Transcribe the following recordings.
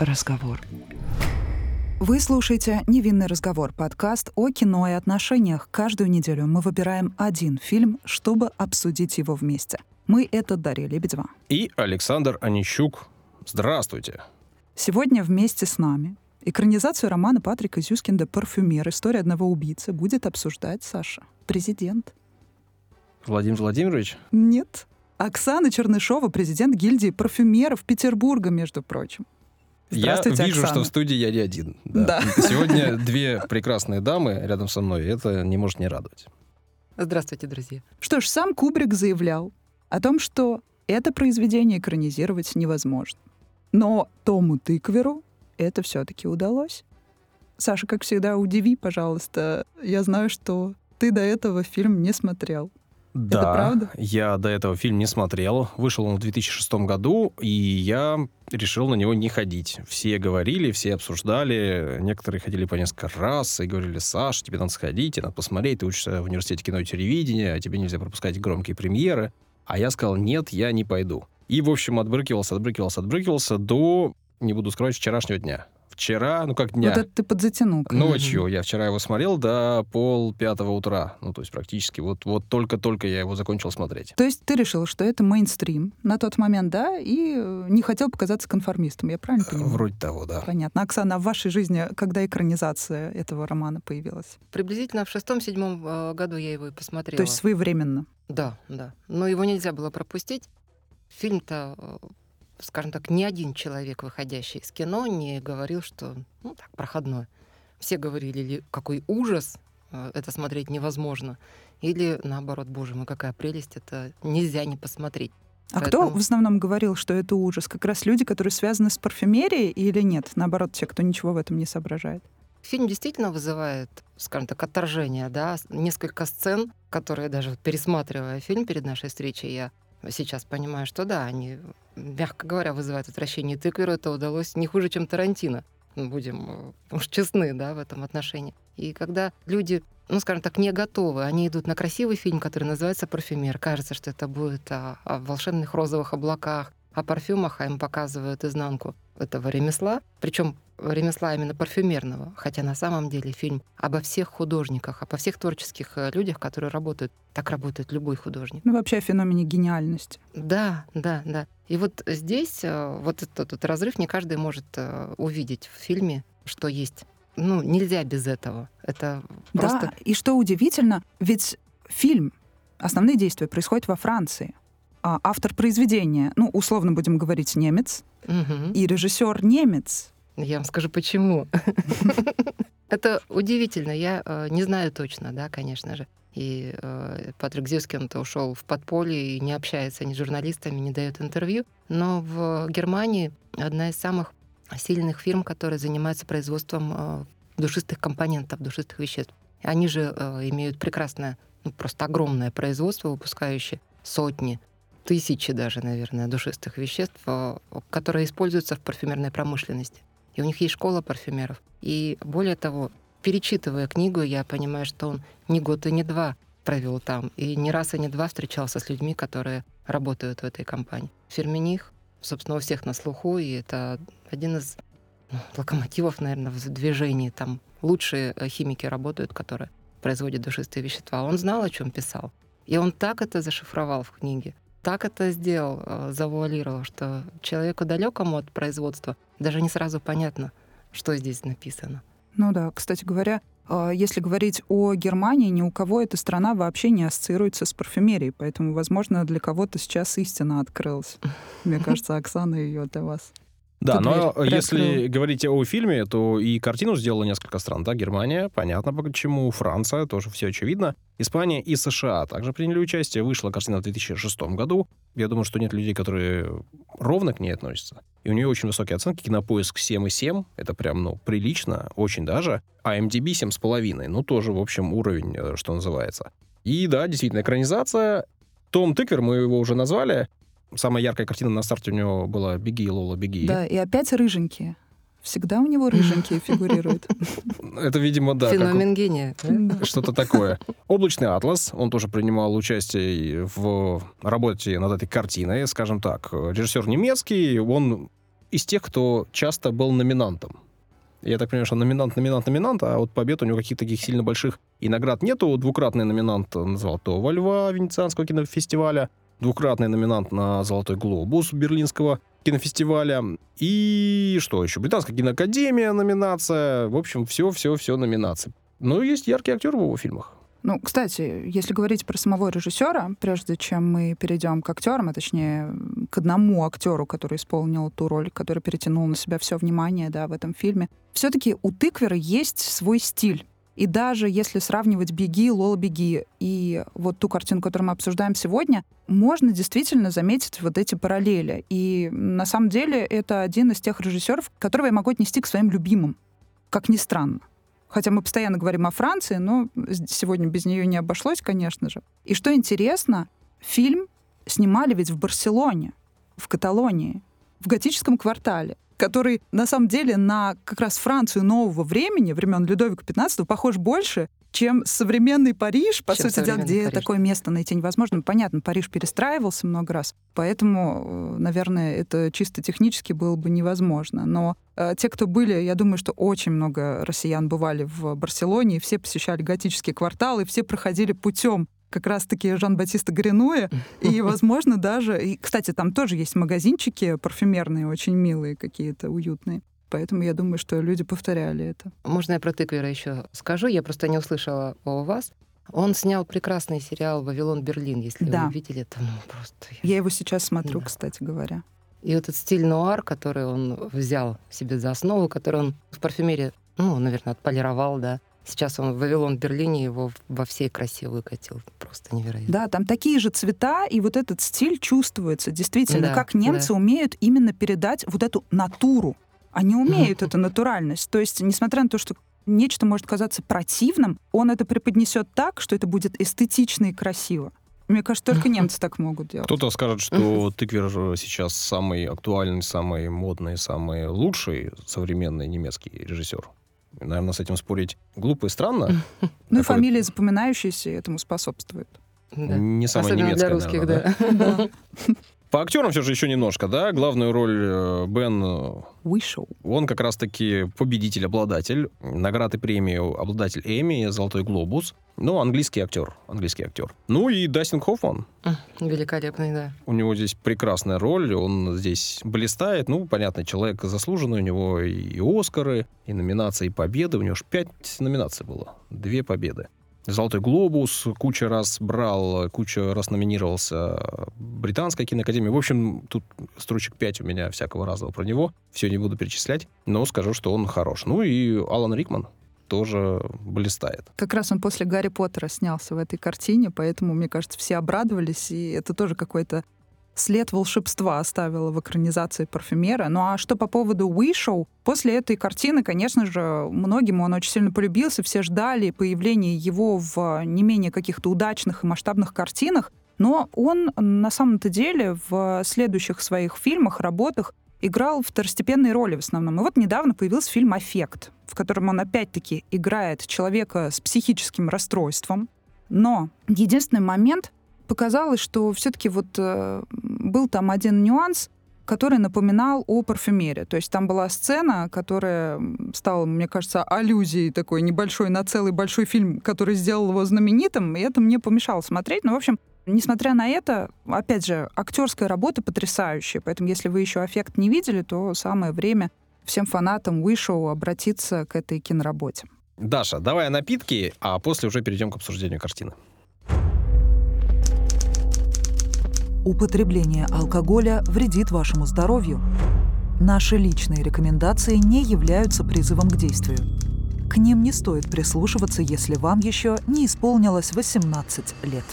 разговор. Вы слушаете «Невинный разговор» — подкаст о кино и отношениях. Каждую неделю мы выбираем один фильм, чтобы обсудить его вместе. Мы — это Дарья Лебедева. И Александр Онищук. Здравствуйте. Сегодня вместе с нами экранизацию романа Патрика Зюскинда «Парфюмер. История одного убийцы» будет обсуждать Саша, президент. Владимир Владимирович? Нет. Оксана Чернышова, президент гильдии парфюмеров Петербурга, между прочим. Я вижу, Оксана. что в студии я не один. Да. Да. Сегодня две прекрасные дамы рядом со мной. Это не может не радовать. Здравствуйте, друзья. Что ж, сам Кубрик заявлял о том, что это произведение экранизировать невозможно. Но Тому Тыкверу это все-таки удалось. Саша, как всегда, удиви, пожалуйста. Я знаю, что ты до этого фильм не смотрел. Да, правда? я до этого фильм не смотрел. Вышел он в 2006 году, и я решил на него не ходить. Все говорили, все обсуждали. Некоторые ходили по несколько раз и говорили, Саш, тебе надо сходить, тебе надо посмотреть, ты учишься в университете кино и телевидения, а тебе нельзя пропускать громкие премьеры. А я сказал, нет, я не пойду. И, в общем, отбрыкивался, отбрыкивался, отбрыкивался до, не буду скрывать, вчерашнего дня. Вчера, ну как дня, Вот это ты подзатянул. ночью, я вчера его смотрел до пол пятого утра. Ну, то есть практически вот, вот только-только я его закончил смотреть. То есть ты решил, что это мейнстрим на тот момент, да, и э, не хотел показаться конформистом, я правильно понимаю? Вроде того, да. Понятно. Оксана, а в вашей жизни когда экранизация этого романа появилась? Приблизительно в шестом-седьмом э, году я его и посмотрела. То есть своевременно? Да, да. Но его нельзя было пропустить. Фильм-то, э, скажем так, ни один человек, выходящий из кино, не говорил, что, ну, так, проходной. Все говорили, ли, какой ужас, э, это смотреть невозможно. Или наоборот, боже мой, какая прелесть, это нельзя не посмотреть. А кто Поэтому- в основном говорил, что это ужас? Как раз люди, которые связаны с парфюмерией или нет? Наоборот, те, кто ничего в этом не соображает. Фильм действительно вызывает, скажем так, отторжение, да, несколько сцен, которые даже пересматривая фильм перед нашей встречей, я сейчас понимаю, что да, они, мягко говоря, вызывают отвращение. И Тыкверу это удалось не хуже, чем Тарантино. Ну, Будем э, уж честны, да, в этом отношении. И когда люди, ну, скажем так, не готовы, они идут на красивый фильм, который называется «Парфюмер». Кажется, что это будет о, о волшебных розовых облаках, о парфюмах, а им показывают изнанку этого ремесла. Причем ремесла именно парфюмерного, хотя на самом деле фильм обо всех художниках, обо всех творческих э, людях, которые работают. Так работает любой художник. Ну, вообще о феномене гениальности. Да, да, да. И вот здесь э, вот этот, вот разрыв не каждый может э, увидеть в фильме, что есть. Ну, нельзя без этого. Это просто... Да, и что удивительно, ведь фильм, основные действия происходят во Франции. А автор произведения, ну, условно будем говорить, немец, Мгм. и режиссер немец. Я вам скажу, почему. Это удивительно. Я э, не знаю точно, да, конечно же. И э, Патрик Зюскин-то ушел в подполье и не общается ни с журналистами, не дает интервью. Но в Германии одна из самых сильных фирм, которая занимается производством э, душистых компонентов, душистых веществ. Они же э, имеют прекрасное, ну, просто огромное производство, выпускающее сотни, тысячи даже, наверное, душистых веществ, э, которые используются в парфюмерной промышленности. И у них есть школа парфюмеров. И более того, перечитывая книгу, я понимаю, что он не год и не два провел там. И не раз и не два встречался с людьми, которые работают в этой компании. Фермених, собственно, у всех на слуху, и это один из ну, локомотивов, наверное, в движении. Там лучшие э, химики работают, которые производят душистые вещества. Он знал, о чем писал. И он так это зашифровал в книге, так это сделал, э, завуалировал, что человеку далекому от производства даже не сразу понятно, что здесь написано. Ну да, кстати говоря, э, если говорить о Германии, ни у кого эта страна вообще не ассоциируется с парфюмерией, поэтому, возможно, для кого-то сейчас истина открылась. Мне кажется, Оксана ее для вас. Да, Эту но дверь если приоткрыл. говорить о фильме, то и картину сделало несколько стран. Да, Германия, понятно почему, Франция, тоже все очевидно. Испания и США также приняли участие. Вышла картина в 2006 году. Я думаю, что нет людей, которые ровно к ней относятся. И у нее очень высокие оценки. Кинопоиск 7,7. Это прям, ну, прилично, очень даже. А MDB 7,5. Ну, тоже, в общем, уровень, э, что называется. И да, действительно, экранизация. Том Тыквер, мы его уже назвали. Самая яркая картина на старте у него была «Беги, Лола, беги». Да, и опять рыженькие. Всегда у него рыженькие фигурируют. Это, видимо, да, Феномен гения. что-то такое. Облачный атлас, он тоже принимал участие в работе над этой картиной, скажем так. Режиссер немецкий, он из тех, кто часто был номинантом. Я так понимаю, что номинант, номинант, номинант, а вот побед у него каких-то таких сильно больших и наград нету. Двукратный номинант на Золотого Льва Венецианского кинофестиваля, двукратный номинант на Золотой Глобус Берлинского кинофестиваля. И что еще? Британская киноакадемия номинация. В общем, все-все-все номинации. Но есть яркий актер в его фильмах. Ну, кстати, если говорить про самого режиссера, прежде чем мы перейдем к актерам, а точнее к одному актеру, который исполнил ту роль, который перетянул на себя все внимание да, в этом фильме, все-таки у Тыквера есть свой стиль. И даже если сравнивать «Беги», «Лола, беги» и вот ту картину, которую мы обсуждаем сегодня, можно действительно заметить вот эти параллели. И на самом деле это один из тех режиссеров, которого я могу отнести к своим любимым, как ни странно. Хотя мы постоянно говорим о Франции, но сегодня без нее не обошлось, конечно же. И что интересно, фильм снимали ведь в Барселоне, в Каталонии, в готическом квартале который на самом деле на как раз Францию нового времени, времен Людовика XV, похож больше, чем современный Париж, по чем сути дела, где Париж. такое место найти невозможно. Понятно, Париж перестраивался много раз, поэтому, э, наверное, это чисто технически было бы невозможно. Но э, те, кто были, я думаю, что очень много россиян бывали в Барселоне, и все посещали готические кварталы, все проходили путем как раз-таки Жан-Батиста Гринуя. И, возможно, даже... И, кстати, там тоже есть магазинчики парфюмерные, очень милые какие-то, уютные. Поэтому я думаю, что люди повторяли это. Можно я про тыквера еще скажу? Я просто не услышала о вас. Он снял прекрасный сериал «Вавилон Берлин», если да. вы видели, там ну, просто... Я его сейчас смотрю, да. кстати говоря. И этот стиль нуар, который он взял себе за основу, который он в парфюмерии, ну, наверное, отполировал, да, Сейчас он в Вавилон Берлине его во всей красе выкатил. Просто невероятно. Да, там такие же цвета, и вот этот стиль чувствуется. Действительно, да, как немцы да. умеют именно передать вот эту натуру. Они умеют эту натуральность. То есть, несмотря на то, что нечто может казаться противным, он это преподнесет так, что это будет эстетично и красиво. Мне кажется, только немцы так могут делать. Кто-то скажет, что тыквер сейчас самый актуальный, самый модный, самый лучший современный немецкий режиссер. Наверное, с этим спорить глупо и странно. Ну и фамилии запоминающиеся этому способствуют. Не самая немецкая, для русских, да. По актерам все же еще немножко, да? Главную роль э, Бен... Вышел. Он как раз-таки победитель, обладатель награды премии, обладатель Эми, Золотой глобус. Ну, английский актер, английский актер. Ну и Дастин Хоффман. Великолепный, да. У него здесь прекрасная роль, он здесь блистает. Ну, понятно, человек заслуженный, у него и Оскары, и номинации, и победы. У него аж пять номинаций было, две победы. Золотой глобус куча раз брал, куча раз номинировался Британская киноакадемия. В общем, тут строчек 5 у меня всякого разного про него. Все не буду перечислять, но скажу, что он хорош. Ну и Алан Рикман тоже блистает. Как раз он после Гарри Поттера снялся в этой картине, поэтому, мне кажется, все обрадовались, и это тоже какой-то след волшебства оставила в экранизации парфюмера. Ну а что по поводу Уишоу? После этой картины, конечно же, многим он очень сильно полюбился, все ждали появления его в не менее каких-то удачных и масштабных картинах, но он на самом-то деле в следующих своих фильмах, работах играл второстепенные роли в основном. И вот недавно появился фильм «Аффект», в котором он опять-таки играет человека с психическим расстройством. Но единственный момент, показалось, что все-таки вот э, был там один нюанс, который напоминал о парфюмере. То есть там была сцена, которая стала, мне кажется, аллюзией такой небольшой на целый большой фильм, который сделал его знаменитым, и это мне помешало смотреть. Но, в общем, несмотря на это, опять же, актерская работа потрясающая. Поэтому, если вы еще «Аффект» не видели, то самое время всем фанатам Уишоу обратиться к этой киноработе. Даша, давай о напитки, а после уже перейдем к обсуждению картины. Употребление алкоголя вредит вашему здоровью. Наши личные рекомендации не являются призывом к действию. К ним не стоит прислушиваться, если вам еще не исполнилось 18 лет.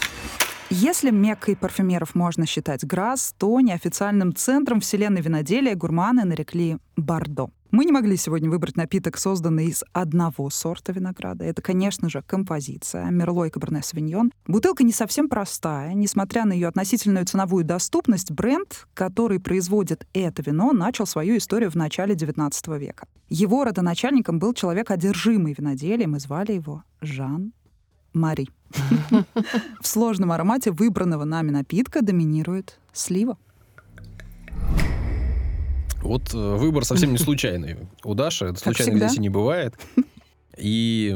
Если Меккой парфюмеров можно считать Грасс, то неофициальным центром вселенной виноделия гурманы нарекли Бордо. Мы не могли сегодня выбрать напиток, созданный из одного сорта винограда. Это, конечно же, композиция Мерло и Каберне Савиньон. Бутылка не совсем простая. Несмотря на ее относительную ценовую доступность, бренд, который производит это вино, начал свою историю в начале XIX века. Его родоначальником был человек, одержимый виноделием, и звали его Жан Мари. В сложном аромате выбранного нами напитка доминирует слива. Вот э, выбор совсем не случайный. У Даши это случайно здесь и не бывает. И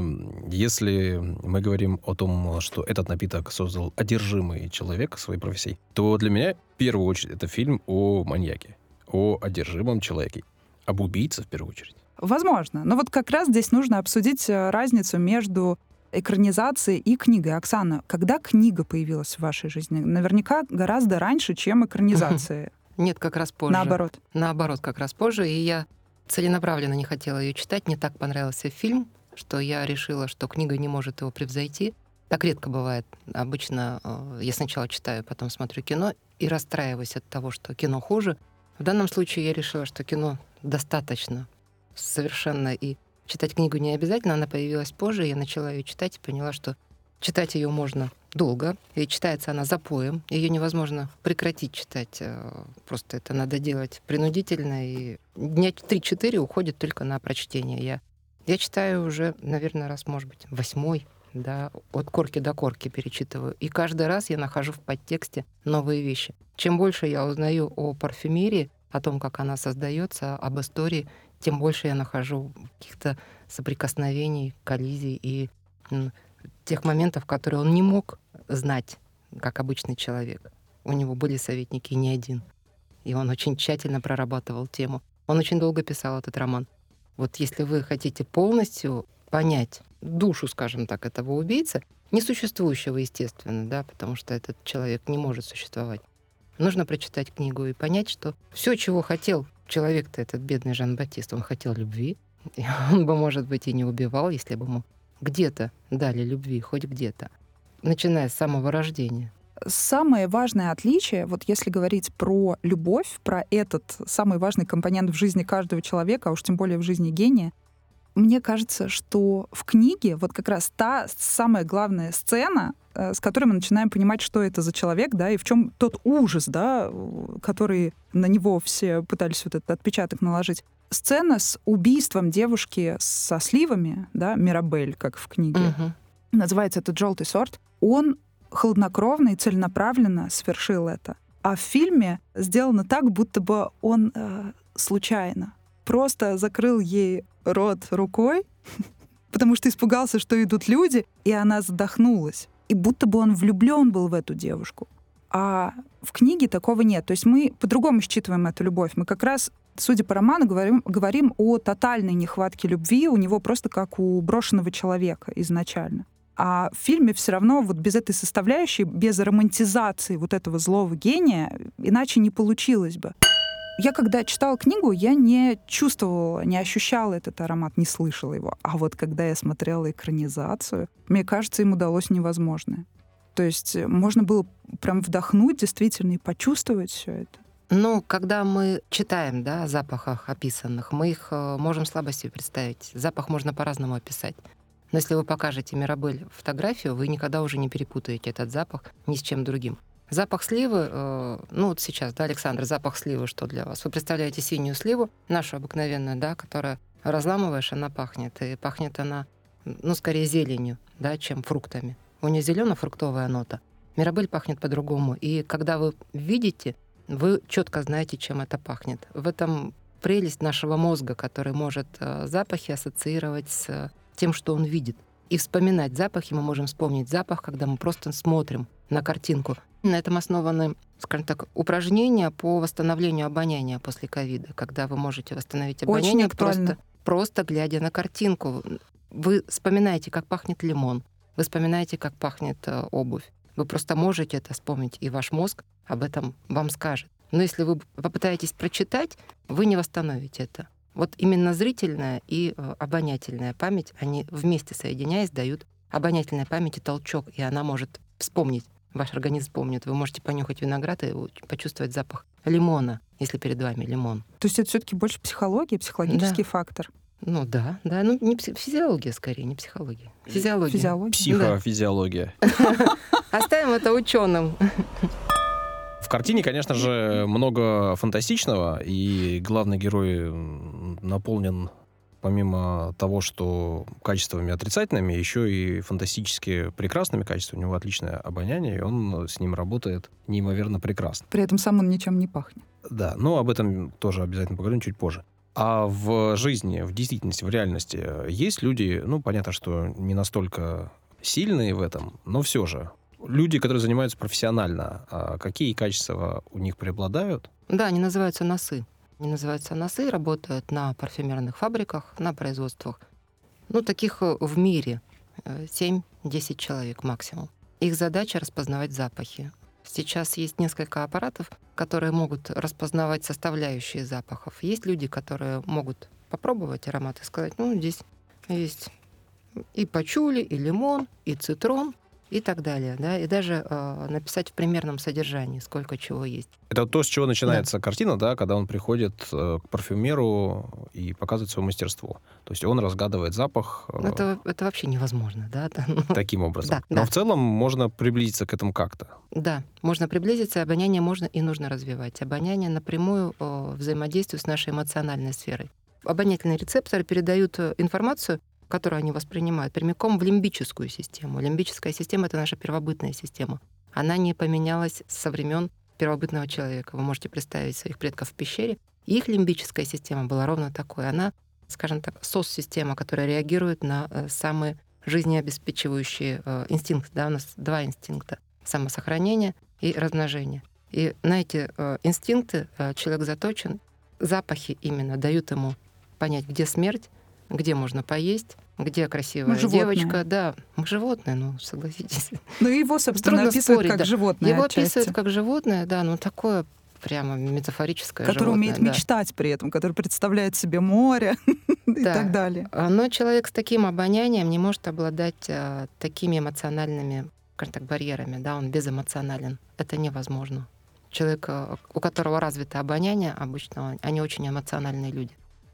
если мы говорим о том, что этот напиток создал одержимый человек своей профессией, то для меня в первую очередь это фильм о маньяке, о одержимом человеке, об убийце в первую очередь. Возможно. Но вот как раз здесь нужно обсудить э, разницу между экранизацией и книгой. Оксана, когда книга появилась в вашей жизни? Наверняка гораздо раньше, чем экранизация. Нет, как раз позже. Наоборот. Наоборот, как раз позже. И я целенаправленно не хотела ее читать. Мне так понравился фильм, что я решила, что книга не может его превзойти. Так редко бывает. Обычно э, я сначала читаю, потом смотрю кино и расстраиваюсь от того, что кино хуже. В данном случае я решила, что кино достаточно совершенно и читать книгу не обязательно. Она появилась позже, я начала ее читать и поняла, что читать ее можно долго, и читается она запоем. Ее невозможно прекратить читать. э, Просто это надо делать принудительно, и дня 3-4 уходит только на прочтение. Я, я читаю уже, наверное, раз, может быть, восьмой, да, от корки до корки перечитываю. И каждый раз я нахожу в подтексте новые вещи. Чем больше я узнаю о парфюмерии, о том, как она создается, об истории, тем больше я нахожу каких-то соприкосновений, коллизий и тех моментов, которые он не мог знать, как обычный человек. У него были советники не один. И он очень тщательно прорабатывал тему. Он очень долго писал этот роман. Вот если вы хотите полностью понять душу, скажем так, этого убийцы, несуществующего, естественно, да, потому что этот человек не может существовать, нужно прочитать книгу и понять, что все, чего хотел человек-то, этот бедный Жан-Батист, он хотел любви. И он бы, может быть, и не убивал, если бы ему где-то дали любви, хоть где-то, начиная с самого рождения. Самое важное отличие, вот если говорить про любовь, про этот самый важный компонент в жизни каждого человека, а уж тем более в жизни гения, мне кажется, что в книге вот как раз та самая главная сцена, с которой мы начинаем понимать, что это за человек, да, и в чем тот ужас, да, э, который на него все пытались вот этот отпечаток наложить. Сцена с убийством девушки со сливами, да, Мирабель, как в книге, Мгм. называется этот желтый сорт, он хладнокровно и целенаправленно совершил это. А в фильме сделано так, будто бы он э, случайно просто закрыл ей рот рукой, потому что испугался, что идут люди, и она задохнулась. И будто бы он влюблен был в эту девушку. А в книге такого нет. То есть мы по-другому считываем эту любовь. Мы как раз, судя по роману, говорим, говорим о тотальной нехватке любви у него просто как у брошенного человека изначально. А в фильме все равно вот без этой составляющей, без романтизации вот этого злого гения, иначе не получилось бы. Я когда читала книгу, я не чувствовала, не ощущала этот аромат, не слышала его. А вот когда я смотрела экранизацию, мне кажется, им удалось невозможное. То есть э, можно было прям вдохнуть действительно и почувствовать все это. Ну, когда мы читаем да, о запахах описанных, мы их э, можем слабо себе представить. Запах можно по-разному описать. Но если вы покажете Мирабель фотографию, вы никогда уже не перепутаете этот запах ни с чем другим. Запах сливы, э, ну вот сейчас, да, Александр, запах сливы что для вас? Вы представляете синюю сливу, нашу обыкновенную, да, которая разламываешь, она пахнет. И пахнет она, ну, скорее зеленью, да, чем фруктами. У нее зелено-фруктовая нота. Мирабель пахнет по-другому. И когда вы видите, вы четко знаете, чем это пахнет. В этом прелесть нашего мозга, который может э, запахи ассоциировать с э, тем, что он видит. И вспоминать запахи мы можем вспомнить запах, когда мы просто смотрим на картинку. На этом основаны, скажем так, упражнения по восстановлению обоняния после ковида, когда вы можете восстановить обоняние просто, просто глядя на картинку. Вы вспоминаете, как пахнет лимон, вы вспоминаете, как пахнет э, обувь. Вы просто можете это вспомнить, и ваш мозг об этом вам скажет. Но если вы попытаетесь прочитать, вы не восстановите это. Вот именно зрительная и э, обонятельная память, они вместе соединяясь, дают обонятельной памяти толчок, и она может вспомнить. Ваш организм помнит. Вы можете понюхать виноград и почувствовать запах лимона, если перед вами лимон. То есть это все-таки больше психология, психологический фактор. Ну да, да, ну не пси- физиология скорее, не психология. Физиология. Физиология. Психофизиология. Оставим это ученым. В картине, конечно же, много фантастичного, и главный герой наполнен, помимо того, что качествами отрицательными, еще и фантастически прекрасными качествами. У него отличное обоняние, и он с ним работает неимоверно прекрасно. При этом сам он ничем не пахнет. Да, но об этом тоже обязательно поговорим чуть позже. А в жизни, в действительности, в реальности э, есть люди, ну, понятно, что не настолько сильные в этом, но все же. Люди, которые занимаются профессионально, а какие качества у них преобладают? Да, они называются носы. Называются носы, работают на парфюмерных фабриках, на производствах. Ну, таких э, в мире 7-10 э, человек максимум. Их задача распознавать запахи. Сейчас есть несколько аппаратов, которые могут распознавать составляющие запахов. Есть люди, которые могут попробовать аромат и сказать, ну, здесь есть и пачули, и лимон, и цитрон, и так далее, да, и даже э, написать в примерном содержании, сколько чего есть. Это то, с чего начинается да. картина, да, когда он приходит э, к парфюмеру и показывает свое мастерство. То есть он разгадывает запах. Э, это, это вообще невозможно, да. Таким образом. Да, Но да. в целом можно приблизиться к этому как-то. Да, можно приблизиться, обоняние можно и нужно развивать. Обоняние напрямую э, взаимодействует с нашей эмоциональной сферой. Обонятельные рецепторы передают э, информацию которую они воспринимают, прямиком в лимбическую систему. Лимбическая система — это наша первобытная система. Она не поменялась со времен первобытного человека. Вы можете представить своих предков в пещере. Их лимбическая система была ровно такой. Она, скажем так, СОС-система, которая реагирует на э, самые жизнеобеспечивающие э, инстинкты. Да, у нас два инстинкта — самосохранение и размножение. И на эти э, инстинкты человек заточен. Запахи именно дают ему понять, где смерть, где можно поесть, где красивая мы девочка. Да, мы животные, ну, согласитесь. Ну, его, собственно, Трудно описывают спорить, как да. животное Его отчасти. описывают как животное, да, ну, такое прямо метафорическое Который животное, умеет да. мечтать при этом, который представляет себе море и так далее. А, но человек с таким обонянием не может обладать а, такими эмоциональными, скажем так, барьерами, да, он безэмоционален. Это невозможно. Человек, а, у которого развито обоняние, обычно они очень эмоциональные люди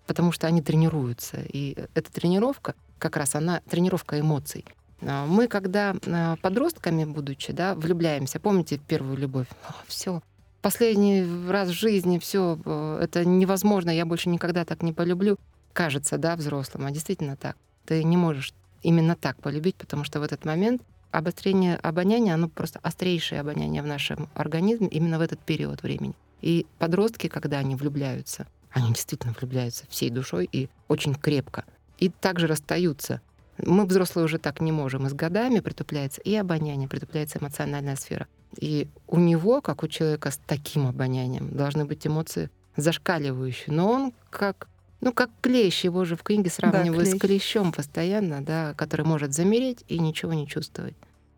потому что они тренируются. И эта тренировка, как раз она тренировка эмоций. А, мы, когда а, подростками, будучи, да, влюбляемся, помните первую любовь? Все, последний раз в жизни все, э, это невозможно, я больше никогда так не полюблю. Кажется, да, взрослым, а действительно так. Ты не можешь именно так полюбить, потому что в этот момент обострение обоняния, оно просто острейшее обоняние в нашем организме именно в этот период времени. И подростки, когда они влюбляются, они действительно влюбляются всей душой и очень крепко. И также расстаются. Мы, взрослые, уже так не можем. И с годами притупляется и обоняние, притупляется эмоциональная сфера. И у него, как у человека с таким обонянием, должны быть эмоции зашкаливающие. Но он как ну, как клещ, его же в книге сравнивают да, с клещом постоянно, да, который может замереть и ничего не чувствовать.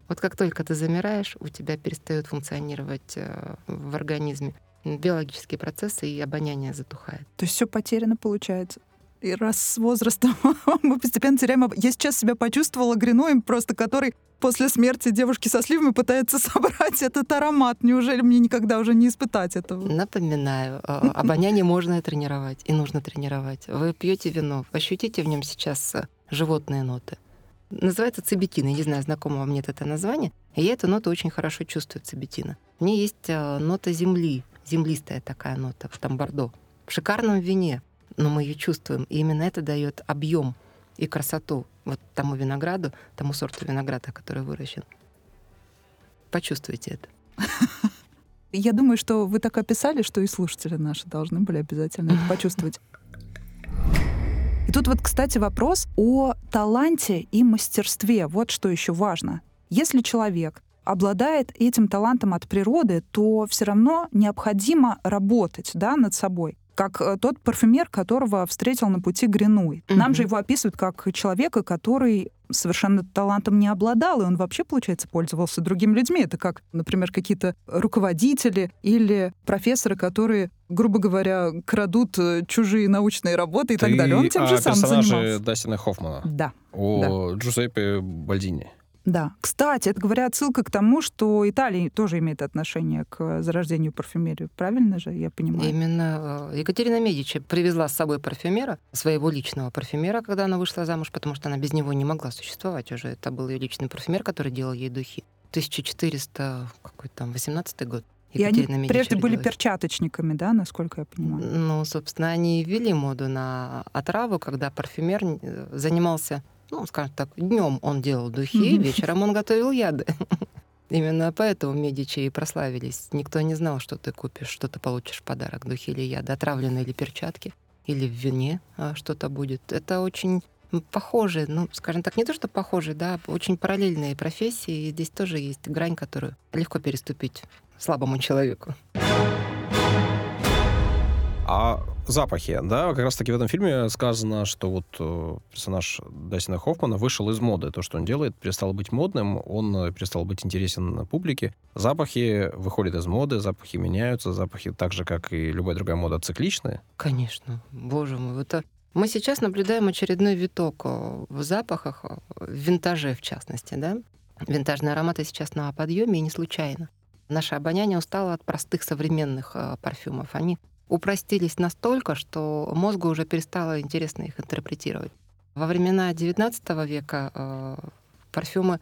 Вот как только ты замираешь, у тебя перестает функционировать э, в организме биологические процессы и обоняние затухает. То есть все потеряно получается. И раз с возрастом мы постепенно теряем... Я сейчас себя почувствовала Гриноем, просто который после смерти девушки со сливами пытается собрать этот аромат. Неужели мне никогда уже не испытать этого? Напоминаю, а, обоняние можно тренировать, и нужно тренировать. Вы пьете вино, ощутите в нем сейчас э, животные ноты. Называется цибетин. Я не знаю, знакомо вам нет это название. И я эту ноту очень хорошо чувствую, цибетина. В ней есть э, нота земли, землистая такая нота, там бордо. В шикарном вине, но мы ее чувствуем. И именно это дает объем и красоту вот тому винограду, тому сорту винограда, который выращен. Почувствуйте это. Я думаю, что вы так описали, что и слушатели наши должны были обязательно это почувствовать. И тут вот, кстати, вопрос о таланте и мастерстве. Вот что еще важно. Если человек обладает этим талантом от природы, то все равно необходимо работать да, над собой как э, тот парфюмер, которого встретил на пути Гринуй. Mm-hmm. Нам же его описывают как человека, который совершенно талантом не обладал, и он вообще, получается, пользовался другими людьми. Это как, например, какие-то руководители или профессоры, которые, грубо говоря, крадут э, чужие научные работы и Ты так далее. Он тем же самым занимался. Дастина Хоффмана. Да. О да. Джузеппе Бальдини. Да. Кстати, это, говоря, отсылка к тому, что Италия тоже имеет отношение к зарождению парфюмерии. Правильно же, я понимаю? Именно э, Екатерина Медичи привезла с собой парфюмера, своего личного парфюмера, когда она вышла замуж, потому что она без него не могла существовать уже. Это был ее личный парфюмер, который делал ей духи. 1400, какой там, 18 год. И они прежде были перчаточниками, да, насколько я понимаю? Ну, собственно, они ввели моду на отраву, когда парфюмер э, занимался ну, скажем так, днем он делал духи, вечером он готовил яды. Именно поэтому Медичи и прославились. Никто не знал, что ты купишь, что ты получишь в подарок, духи или яд, отравленные или перчатки, или в вине а, что-то будет. Это очень похожие, ну, скажем так, не то, что похожие, да, очень параллельные профессии. И здесь тоже есть грань, которую легко переступить слабому человеку. А запахи, да, как раз-таки в этом фильме сказано, что вот э, персонаж Дастина Хоффмана вышел из моды. То, что он делает, перестал быть модным, он э, перестал быть интересен публике. Запахи выходят из моды, запахи меняются, запахи так же, как и любая другая мода, цикличны. Конечно, боже мой, это мы сейчас наблюдаем очередной виток э, в запахах, в винтаже в частности, да. Винтажные ароматы сейчас на подъеме и не случайно. Наше обоняние устало от простых современных парфюмов. Они упростились настолько, что мозгу уже перестало интересно их интерпретировать. Во времена XIX века э, парфюмы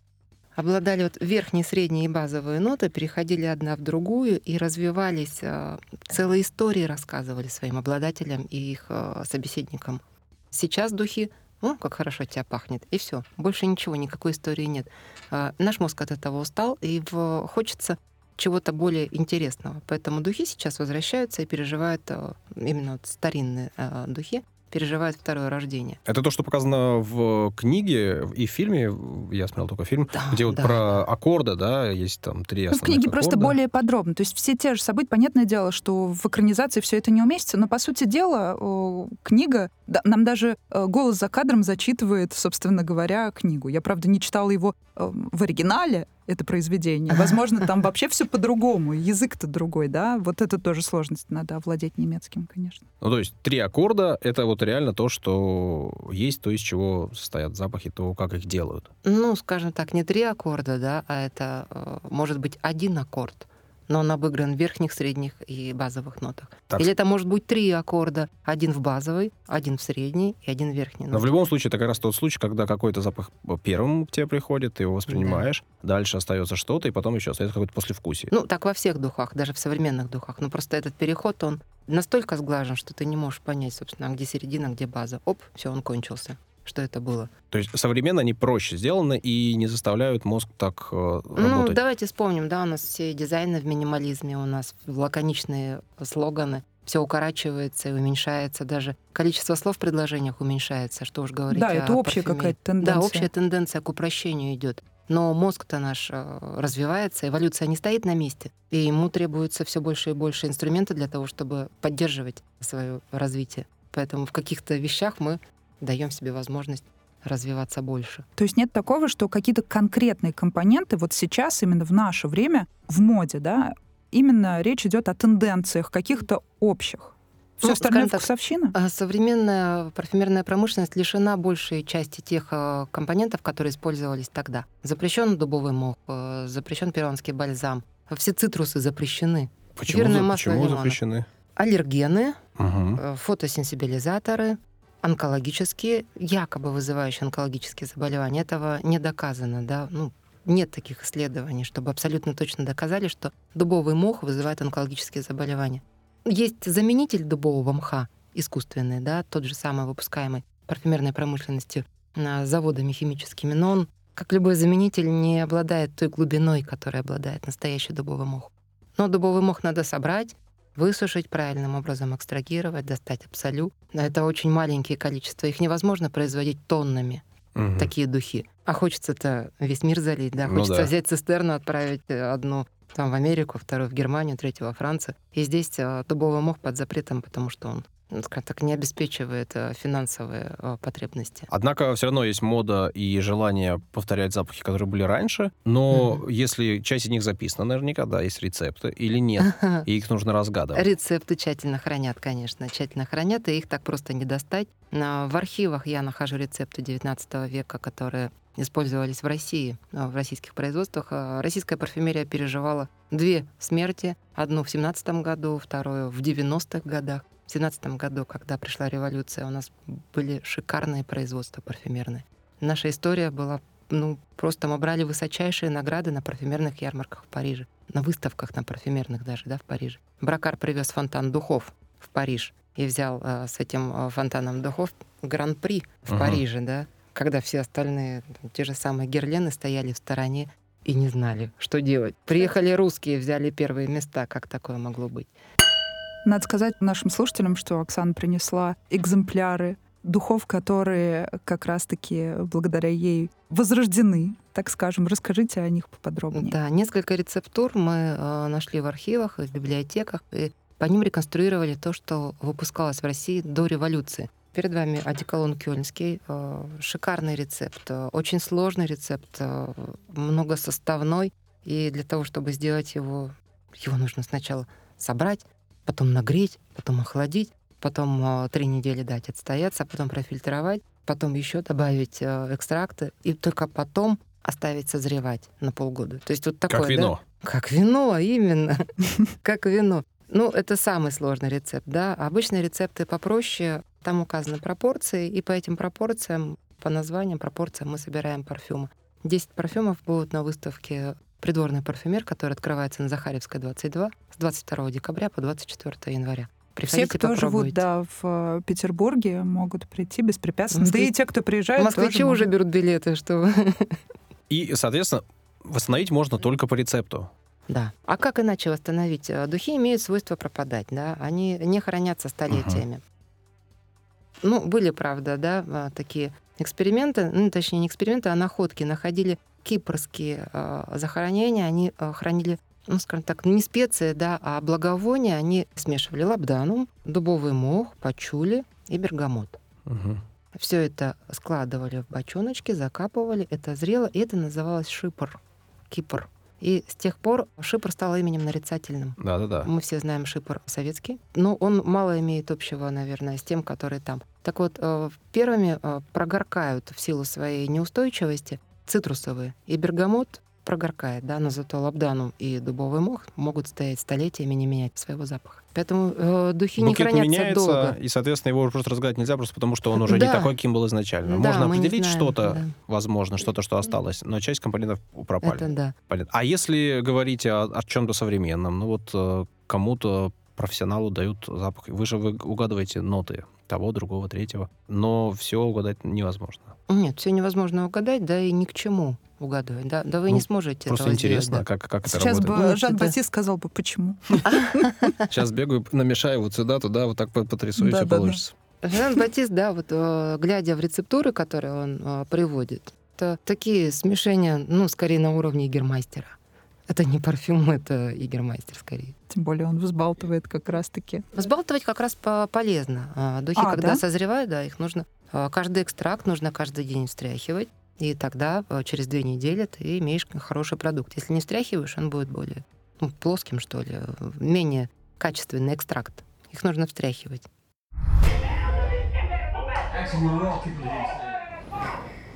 обладали вот верхние, средние и базовые ноты, переходили одна в другую и развивались, э, целые истории рассказывали своим обладателям и их э, собеседникам. Сейчас духи о, как хорошо тебя пахнет, и все, больше ничего, никакой истории нет. Э, наш мозг от этого устал, и в... хочется чего-то более интересного. Поэтому духи сейчас возвращаются и переживают э, именно вот старинные э, духи, переживает второе рождение. Это то, что показано в книге и в фильме. Я смотрел только фильм, да, где вот да. про аккорды, да, есть там три ну, В книге аккорда. просто более подробно. То есть все те же события, понятное дело, что в экранизации все это не уместится, но, по сути дела, книга, да, нам даже э, голос за кадром зачитывает, собственно говоря, книгу. Я, правда, не читала его в оригинале, это произведение. Возможно, там вообще все по-другому, язык-то другой, да? Вот это тоже сложность, надо овладеть немецким, конечно. Ну, то есть три аккорда — это вот реально то, что есть, то, из чего состоят запахи, то, как их делают. Ну, скажем так, не три аккорда, да, а это э, может быть один аккорд но он обыгран в верхних, средних и базовых нотах. Так. Или это может быть три аккорда, один в базовой, один в средней и один в верхней. Но в любом случае это как раз тот случай, когда какой-то запах первым к тебе приходит, ты его воспринимаешь, да. дальше остается что-то, и потом еще остается какое-то послевкусие. Ну, так во всех духах, даже в современных духах. Но просто этот переход, он настолько сглажен, что ты не можешь понять, собственно, где середина, где база. Оп, все, он кончился что это было. То есть современно они проще сделаны и не заставляют мозг так э, ну, работать? Ну, давайте вспомним, да, у нас все дизайны в минимализме, у нас лаконичные слоганы, все укорачивается и уменьшается, даже количество слов в предложениях уменьшается, что уж говорить Да, это общая какая-то тенденция. Да, общая тенденция к упрощению идет. Но мозг-то наш э, развивается, эволюция не стоит на месте, и ему требуется все больше и больше инструментов для того, чтобы поддерживать свое развитие. Поэтому в каких-то вещах мы даем себе возможность развиваться больше. То есть нет такого, что какие-то конкретные компоненты вот сейчас, именно в наше время, в моде, да, именно речь идет о тенденциях каких-то общих. Все ну, остальное вкусовщина? Так, современная парфюмерная промышленность лишена большей части тех э, компонентов, которые использовались тогда. Запрещен дубовый мох, э, запрещен перуанский бальзам. Все цитрусы запрещены. Почему, за, почему запрещены? Аллергены, угу. фотосенсибилизаторы, онкологические, якобы вызывающие онкологические заболевания. Этого не доказано, да, ну, нет таких исследований, чтобы абсолютно точно доказали, что дубовый мох вызывает онкологические заболевания. Есть заменитель дубового мха, искусственный, да, тот же самый выпускаемый парфюмерной промышленностью заводами химическими, но он, как любой заменитель, не обладает той глубиной, которой обладает настоящий дубовый мох. Но дубовый мох надо собрать, высушить правильным образом, экстрагировать, достать абсолют. Это очень маленькие количества. Их невозможно производить тоннами, угу. такие духи. А хочется-то весь мир залить, да? Хочется ну, да. взять цистерну, отправить э, одну там в Америку, вторую в Германию, третью во Францию. И здесь дубовый мох под запретом, потому что он ну, скажем так, не обеспечивает э, финансовые э, потребности. Однако все равно есть мода и желание повторять запахи, которые были раньше, но mm-hmm. если часть из них записана, наверняка, да, есть рецепты или нет, и их нужно разгадывать. Рецепты тщательно хранят, конечно, тщательно хранят, и их так просто не достать. В архивах я нахожу рецепты 19 века, которые использовались в России, э, в российских производствах. Российская парфюмерия переживала две смерти. Одну в 17 году, вторую в 90-х годах. В 17 году, когда пришла революция, у нас были шикарные производства парфюмерные. Наша история была, ну, просто мы брали высочайшие награды на парфюмерных ярмарках в Париже, на выставках на парфюмерных даже, да, в Париже. Бракар привез фонтан духов в Париж и взял э, с этим э, фонтаном духов гран-при в uh-huh. Париже, да, когда все остальные, там, те же самые герлены стояли в стороне и не знали, что делать. Приехали русские, взяли первые места. Как такое могло быть? Надо сказать нашим слушателям, что Оксана принесла экземпляры духов, которые как раз-таки благодаря ей возрождены, так скажем. Расскажите о них поподробнее. Да, несколько рецептур мы э, нашли в архивах, в библиотеках, и по ним реконструировали то, что выпускалось в России до революции. Перед вами одеколон кёльнский. Э, шикарный рецепт, э, очень сложный рецепт, многосоставной. И для того, чтобы сделать его, его нужно сначала собрать, потом нагреть, потом охладить, потом три недели дать отстояться, потом профильтровать, потом еще добавить экстракты, и только потом оставить созревать на полгода. То есть вот такое, как вино. Да? Как вино, именно. Как вино. Ну, это самый сложный рецепт, да. Обычные рецепты попроще, там указаны пропорции, и по этим пропорциям, по названиям, пропорциям мы собираем парфюмы. 10 парфюмов будут на выставке «Придворный парфюмер», который открывается на Захаревской, 22, с 22 декабря по 24 января. Приходите, Все, кто живут да, в Петербурге, могут прийти беспрепятственно. Москвич... Да и те, кто приезжает, Москвичи уже могут. берут билеты, что... И, соответственно, восстановить можно только по рецепту. Да. А как иначе восстановить? Э, духи имеют свойство пропадать, да, они не хранятся столетиями. uh Ну, были, правда, да, а, такие эксперименты, ну, точнее, не эксперименты, а находки. Находили кипрские э, захоронения, они э, хранили ну, скажем так, не специи, да, а благовония, они смешивали лабданум, дубовый мох, пачули и бергамот. Угу. Все это складывали в бочоночки, закапывали, это зрело, и это называлось шипр, кипр. И с тех пор шипр стал именем нарицательным. Да-да-да. Мы все знаем шипр советский, но он мало имеет общего, наверное, с тем, который там. Так вот, э, первыми э, прогоркают в силу своей неустойчивости цитрусовые. И бергамот прогоркает, да, но зато лабданум и дубовый мох могут стоять столетиями, не менять своего запаха. Поэтому э, духи Букет не хранятся меняется, долго. и, соответственно, его просто разгадать нельзя, просто потому что он уже да. не такой, каким был изначально. Да, Можно определить что-то, да. возможно, что-то, что осталось, но часть компонентов пропали. Это да. Понятно. А если говорить о, о чем-то современном, ну вот э, кому-то профессионалу дают запах. Вы же вы угадываете ноты того, другого, третьего. Но все угадать невозможно. Нет, все невозможно угадать, да и ни к чему угадывать. Да, да вы ну, не сможете Просто интересно, сделать, да. как, как Сейчас это работает. Сейчас бы Жан Батист сказал бы, почему. Сейчас бегаю, намешаю вот сюда, туда, вот так потрясу, и все получится. Жан Батист, да, вот э, глядя в рецептуры, которые он э, приводит, это такие смешения, ну, скорее на уровне гермастера. Это не парфюм, это игермайстер скорее. Тем более он взбалтывает как раз-таки. Взбалтывать как раз полезно. А, духи, а, когда да? созревают, да, их нужно... А, каждый экстракт нужно каждый день встряхивать. И тогда а, через две недели ты имеешь хороший продукт. Если не встряхиваешь, он будет более ну, плоским, что ли, менее качественный экстракт. Их нужно встряхивать.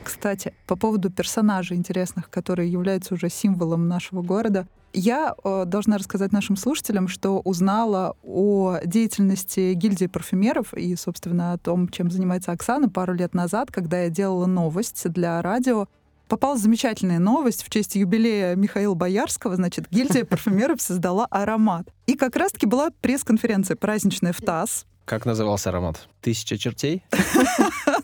Кстати, по поводу персонажей интересных, которые являются уже символом нашего города, я э, должна рассказать нашим слушателям, что узнала о деятельности гильдии парфюмеров и, собственно, о том, чем занимается Оксана пару лет назад, когда я делала новость для радио. Попала замечательная новость в честь юбилея Михаила Боярского. Значит, гильдия парфюмеров создала аромат. И как раз-таки была пресс-конференция праздничная в ТАСС, как назывался аромат? Тысяча чертей?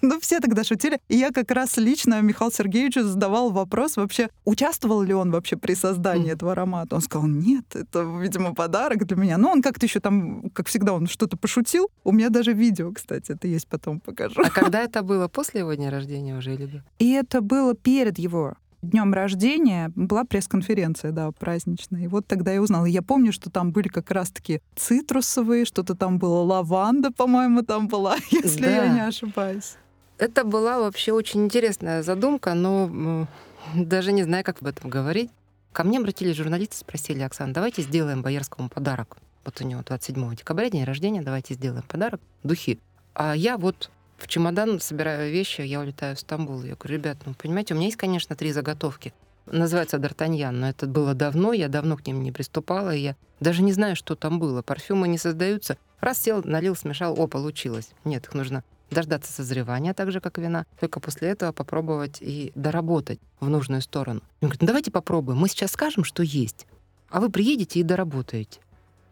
Ну, все тогда шутили. И я как раз лично Михаилу Сергеевичу задавал вопрос, вообще, участвовал ли он вообще при создании этого аромата. Он сказал, нет, это, видимо, подарок для меня. Ну, он как-то еще там, как всегда, он что-то пошутил. У меня даже видео, кстати, это есть, потом покажу. А когда это было? После его дня рождения уже или И это было перед его днем рождения была пресс-конференция, да, праздничная. И вот тогда я узнала. Я помню, что там были как раз-таки цитрусовые, что-то там было лаванда, по-моему, там была, если да. я не ошибаюсь. Это была вообще очень интересная задумка, но даже не знаю, как об этом говорить. Ко мне обратились журналисты, спросили, Оксана, давайте сделаем Боярскому подарок. Вот у него 27 декабря день рождения, давайте сделаем подарок. Духи. А я вот в чемодан собираю вещи, я улетаю в Стамбул. Я говорю, ребят, ну, понимаете, у меня есть, конечно, три заготовки. Называется Д'Артаньян, но это было давно, я давно к ним не приступала, и я даже не знаю, что там было. Парфюмы не создаются. Раз сел, налил, смешал, о, получилось. Нет, их нужно дождаться созревания, так же, как вина, только после этого попробовать и доработать в нужную сторону. Он говорит, ну давайте попробуем, мы сейчас скажем, что есть, а вы приедете и доработаете.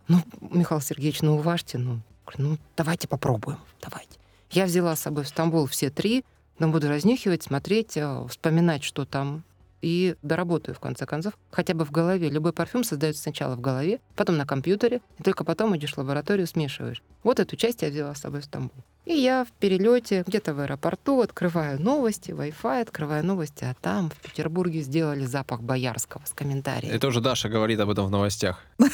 Ну, Михаил Сергеевич, ну уважьте, ну, ну давайте попробуем, давайте. Я взяла с собой в Стамбул все три, но буду разнюхивать, смотреть, э, вспоминать, что там и доработаю в конце концов, хотя бы в голове. Любой парфюм создается сначала в голове, потом на компьютере, и только потом идешь в лабораторию, смешиваешь. Вот эту часть я взяла с собой в Стамбул. И я в перелете где-то в аэропорту открываю новости, Wi-Fi, открываю новости, а там в Петербурге сделали запах Боярского с комментарием. Это уже Даша говорит об этом в новостях.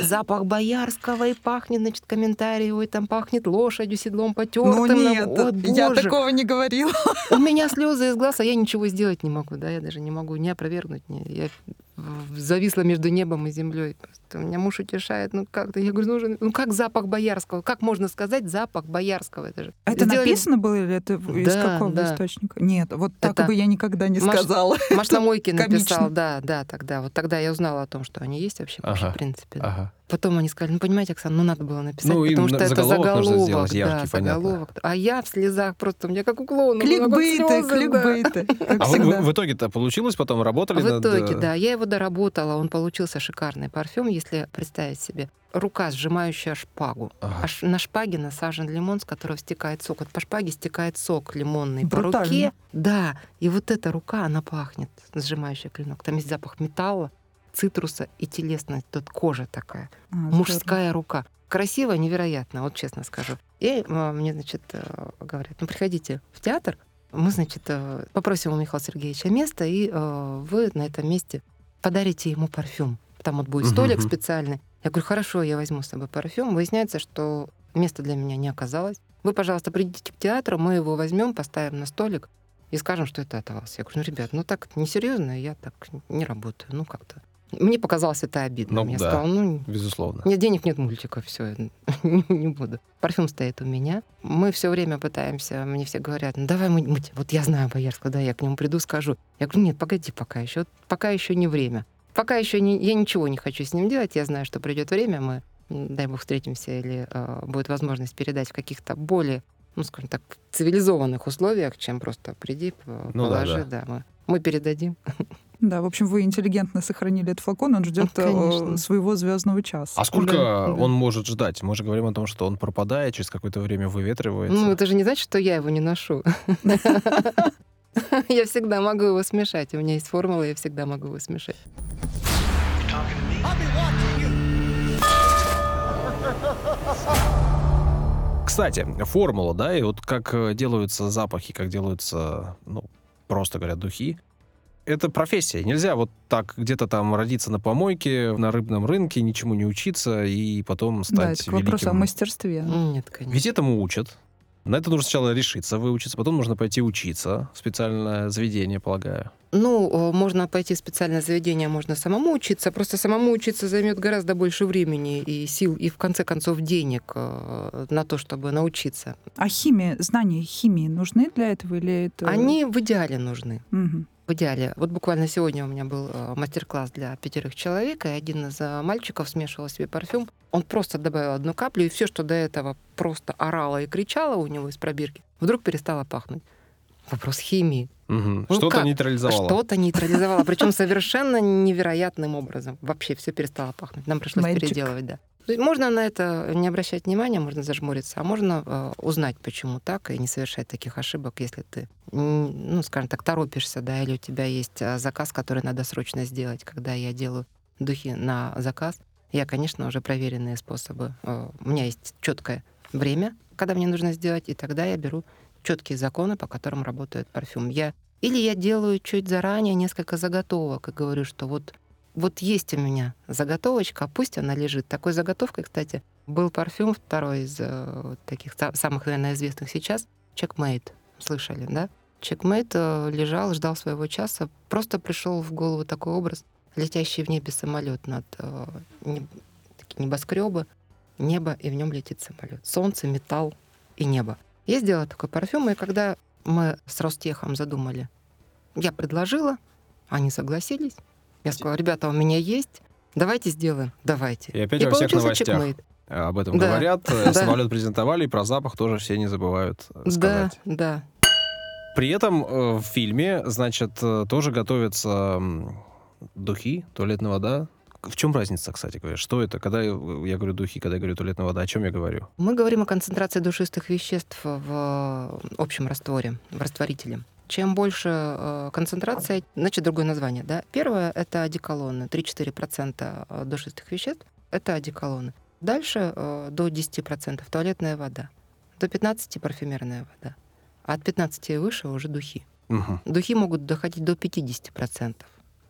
Запах Боярского и пахнет, значит, комментарий, ой, там пахнет лошадью, седлом потертым. Ну нет, О, я боже. такого не говорила. У меня слезы из глаз, а я ничего сделать не могу, да, я даже не могу не опровергнуть, не, я зависла между небом и землей. Просто у меня муж утешает, ну как-то, я говорю, ну, же- ну как запах Боярского, как можно сказать запах Боярского, это же. А это Сделали- написано было или это из Да, какого да. источника? Нет, вот так Это бы я никогда не Маш- сказала. Машломойки Это написал, да, да, тогда. Вот тогда я узнала о том, что они есть вообще, Ага, в принципе. да. Ага. Потом они сказали, ну, понимаете, Оксана, ну, надо было написать, Ну, потому что на- это заголовок нужно заголовок, сделать яркий, да, понятно. заголовок. А я в слезах просто, у меня как у клоуна. Кликбейты, да. кликбейты, как А вы- вы- в итоге-то получилось потом? Работали В над... итоге, э, да, я его доработала, он получился шикарный парфюм, если представить себе. Рука, сжимающая шпагу. Ага. А на шпаге насажен лимон, с которого стекает сок. Вот по шпаге стекает сок лимонный по Брутально. руке. Да, и вот эта рука, она пахнет, сжимающая клинок. Там есть запах металла, цитруса и телесность. Тут кожа такая. А, здорово. Мужская рука. Красиво, невероятно, вот честно скажу. И э, мне, значит, э, говорят, ну, приходите в театр, мы, значит, э, попросим у Михаила Сергеевича место, и э, вы на этом месте подарите ему парфюм. Там вот будет столик мгм. специальный. Я говорю, хорошо, я возьму с собой парфюм. Выясняется, что места для меня не оказалось. Вы, пожалуйста, придите к театру, мы его возьмем, поставим на столик и скажем, что это от вас. Я говорю, ну, ребят, ну так несерьезно, я так не работаю. Ну, как-то. Мне показалось это обидно. Ну, я да. сказала, ну, Безусловно. нет денег, нет мультика, все, не, буду. Парфюм стоит у меня. Мы все время пытаемся, мне все говорят, ну давай мы, мы те- вот я знаю Боярского, да, я к нему приду, скажу. Я говорю, нет, погоди пока еще, пока еще не время. Пока еще не, я ничего не хочу с ним делать, я знаю, что придет время, мы, дай бог, встретимся или э, будет возможность передать в каких-то более, ну, скажем так, цивилизованных условиях, чем просто приди, Ну да, положи, да, мы, мы передадим. Да, в общем, вы интеллигентно сохранили этот флакон, он ждет э, Конечно. своего звездного часа. А сколько Да, да. он может ждать? Мы же говорим о том, что он пропадает, через какое-то время выветривается. Ну, это же не значит, что я его не ношу. Я всегда могу его смешать. У меня есть формула, я всегда могу его смешать. Кстати, формула, да, и вот как э, делаются запахи, как делаются, ну, просто говоря, духи. Это профессия. Нельзя вот так где-то там родиться на помойке, на рыбном рынке, ничему не учиться и потом Да, стать это к вопросу о великим. мастерстве. Нет, конечно. Ведь этому учат. На это нужно сначала решиться, выучиться, потом нужно пойти учиться в специальное заведение, полагаю. Ну, можно пойти в специальное заведение, можно самому учиться. Просто самому учиться займет гораздо больше времени и сил, и в конце концов денег э, на то, чтобы научиться. А химия, знания химии нужны для этого или это... Они в идеале нужны. Мгм. В идеале. Вот буквально сегодня у меня был э, мастер-класс для пятерых человек, и один из э, мальчиков смешивал себе парфюм. Он просто добавил одну каплю, и все, что до этого просто орало и кричало у него из пробирки, вдруг перестало пахнуть. Вопрос химии. Мгм. Ну Что-то как? нейтрализовало. Что-то нейтрализовало, причем совершенно невероятным образом. Вообще все перестало пахнуть. Нам пришлось Magic. переделывать, да. Можно на это не обращать внимания, можно зажмуриться, а можно э, узнать, почему так, и не совершать таких ошибок, если ты, ну, скажем так, торопишься, да, или у тебя есть э, заказ, который надо срочно сделать. Когда я делаю духи на заказ, я, конечно, уже проверенные способы. Э, У меня есть четкое время, когда мне нужно сделать, и тогда я беру четкие законы, по которым работает парфюм. Я или я делаю чуть заранее несколько заготовок и говорю, что вот вот есть у меня заготовочка, пусть она лежит. Такой заготовкой, кстати, был парфюм второй из э, таких са- самых, наверное, известных сейчас, Checkmate. Слышали, да? Checkmate э, лежал, ждал своего часа. Просто пришел в голову такой образ, летящий в небе самолет над э, небоскребы, небо, и в нем летит самолет. Солнце, металл и небо. Я сделала такой парфюм, и когда мы с Ростехом задумали, я предложила, они согласились. Я сказала, ребята, у меня есть, давайте сделаем, давайте. И опять во всех новостях чекмейт. об этом Да. говорят. э, Да. Самолет презентовали, и про запах тоже все не забывают э, Да, сказать. да. При этом э, в фильме, значит, тоже готовятся духи, туалетная вода. В чем разница, кстати говоря? Что это? Когда я говорю духи, когда я говорю туалетная вода, о чем я говорю? Мы говорим о концентрации душистых веществ в общем растворе, в растворителе. Чем больше э, концентрация, значит, другое название. Да? Первое — это одеколоны. 3-4% э, душистых веществ — это одеколоны. Дальше э, до 10% туалетная вода. До 15% парфюмерная вода. А от 15 и выше уже духи. Мгм. Духи могут доходить до 50%.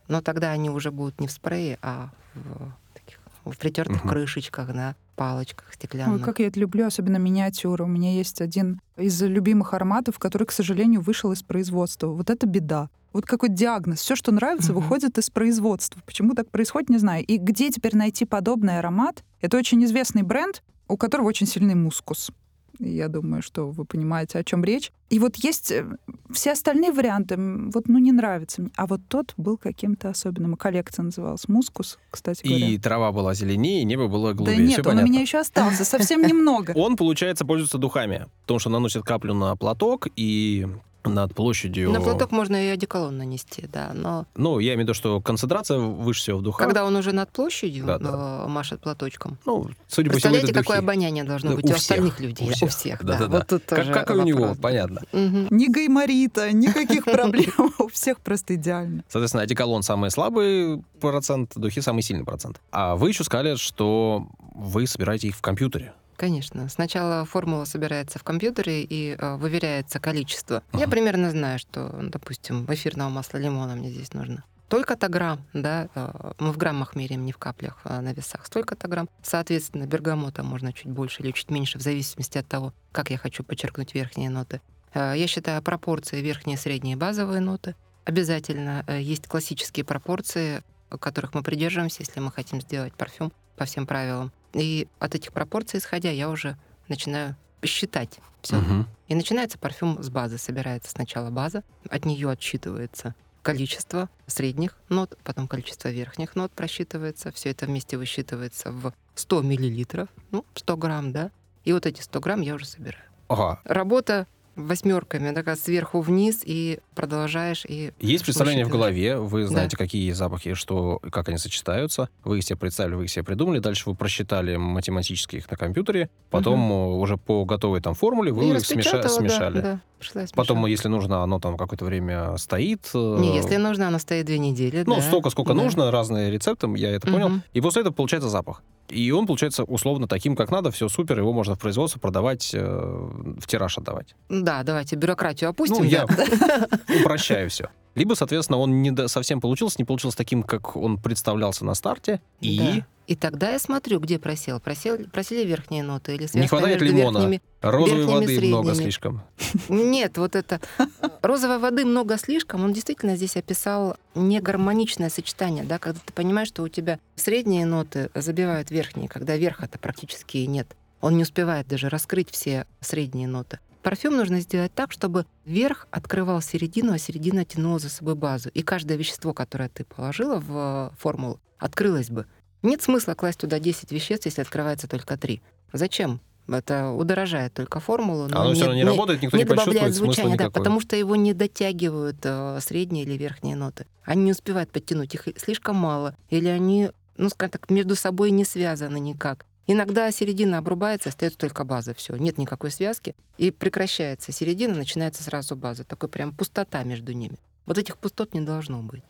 Но тогда они уже будут не в спрее, а в, таких, в притертых Мгм. крышечках, на палочках Ой, стеклянных. как я это люблю, особенно миниатюры. У меня есть один из любимых ароматов, который, к сожалению, вышел из производства. Вот это беда. Вот какой диагноз. Все, что нравится, Мгм. выходит из производства. Почему так происходит, не знаю. И где теперь найти подобный аромат? Это очень известный бренд, у которого очень сильный мускус. И Я думаю, что вы понимаете, о чем речь. И вот есть э, все остальные варианты, вот, ну, не нравятся мне. А вот тот был каким-то особенным. Коллекция называлась «Мускус», кстати говоря. И трава была зеленее, и небо было Да голубее. нет, Всё он у понятно. меня еще остался, совсем немного. Он, получается, пользуется духами, потому что наносит каплю на платок и над площадью... На платок можно и одеколон нанести, да. Но Ну, я имею в виду, что концентрация выше всего в духах. когда он уже над площадью Да, да. э, машет платочком, Ну, судя по всему, представляете, какое духи. обоняние должно Ну, быть у у, всех, остальных людей, у у всех. всех, да. Да-да-да. Вот тут Как, тоже как и у него, вопрос, да. понятно. Мгм. Ни гайморита, никаких проблем. У всех просто идеально. Соответственно, одеколон самый слабый процент, духи самый сильный процент. А вы еще сказали, что вы собираете их в компьютере. Конечно. Сначала формула собирается в компьютере и э, выверяется количество. Я Ага. примерно знаю, что, допустим, эфирного масла лимона мне здесь нужно. Столько-то грамм, да, э, мы в граммах меряем, не в каплях э, на весах. Столько-то грамм. Соответственно, бергамота можно чуть больше или чуть меньше, в зависимости от того, как я хочу подчеркнуть верхние ноты. Э, Я считаю пропорции верхние, средние, базовые ноты. Обязательно э, есть классические пропорции, которых мы придерживаемся, если мы хотим сделать парфюм по всем правилам. И от этих пропорций исходя, я уже начинаю считать все. Мгм. И начинается парфюм с базы. Собирается сначала база, от нее отсчитывается количество средних нот, потом количество верхних нот просчитывается. Все это вместе высчитывается в 100 миллилитров, ну, 100 грамм, да. И вот эти 100 грамм я уже собираю. Ага. Работа восьмерками, такая сверху вниз, и продолжаешь, и Есть представление в голове, вы знаете, какие запахи, что, как они сочетаются. Вы их себе представили, вы их себе придумали. Дальше вы просчитали математически их на компьютере. Потом э, уже по готовой там формуле вы И их смеша- да, смешали. Да, и Потом, если нужно, оно там какое-то время стоит. э, Не, если нужно, она стоит две недели. Ну, да. столько, сколько Да. нужно, разные рецепты, я это понял. Мгм. И после этого получается запах. И он получается условно таким, как надо, все супер, его можно в производство продавать, э, в тираж отдавать. Да, давайте бюрократию опустим. Ну, я упрощаю все. Либо, соответственно, он не до- совсем получился, не получился таким, как он представлялся на старте. И Да. И тогда я смотрю, где просел. просел просели верхние ноты или Не хватает лимона. верхними. розовой верхними, воды много средними. слишком. Нет, вот это розовой воды много слишком. Он действительно здесь описал негармоничное сочетание, да, когда ты понимаешь, что у тебя средние ноты забивают верхние, когда верха-то практически и нет. Он не успевает даже раскрыть все средние ноты. Парфюм нужно сделать так, чтобы верх открывал середину, а середина тянула за собой базу. И каждое вещество, которое ты положила в э, формулу, открылось бы. Нет смысла класть туда 10 веществ, если открывается только 3. Зачем? Это удорожает только формулу. но Оно все равно не не- работает, никто не не, добавляет звучания, да, потому что его не дотягивают э, средние или верхние ноты. Они не успевают подтянуть, их слишком мало. Или они, ну, скажем так, между собой не связаны никак. Иногда середина обрубается, остается только база, все, нет никакой связки, и прекращается середина, начинается сразу база. Такой прям пустота между ними. Вот этих пустот не должно быть.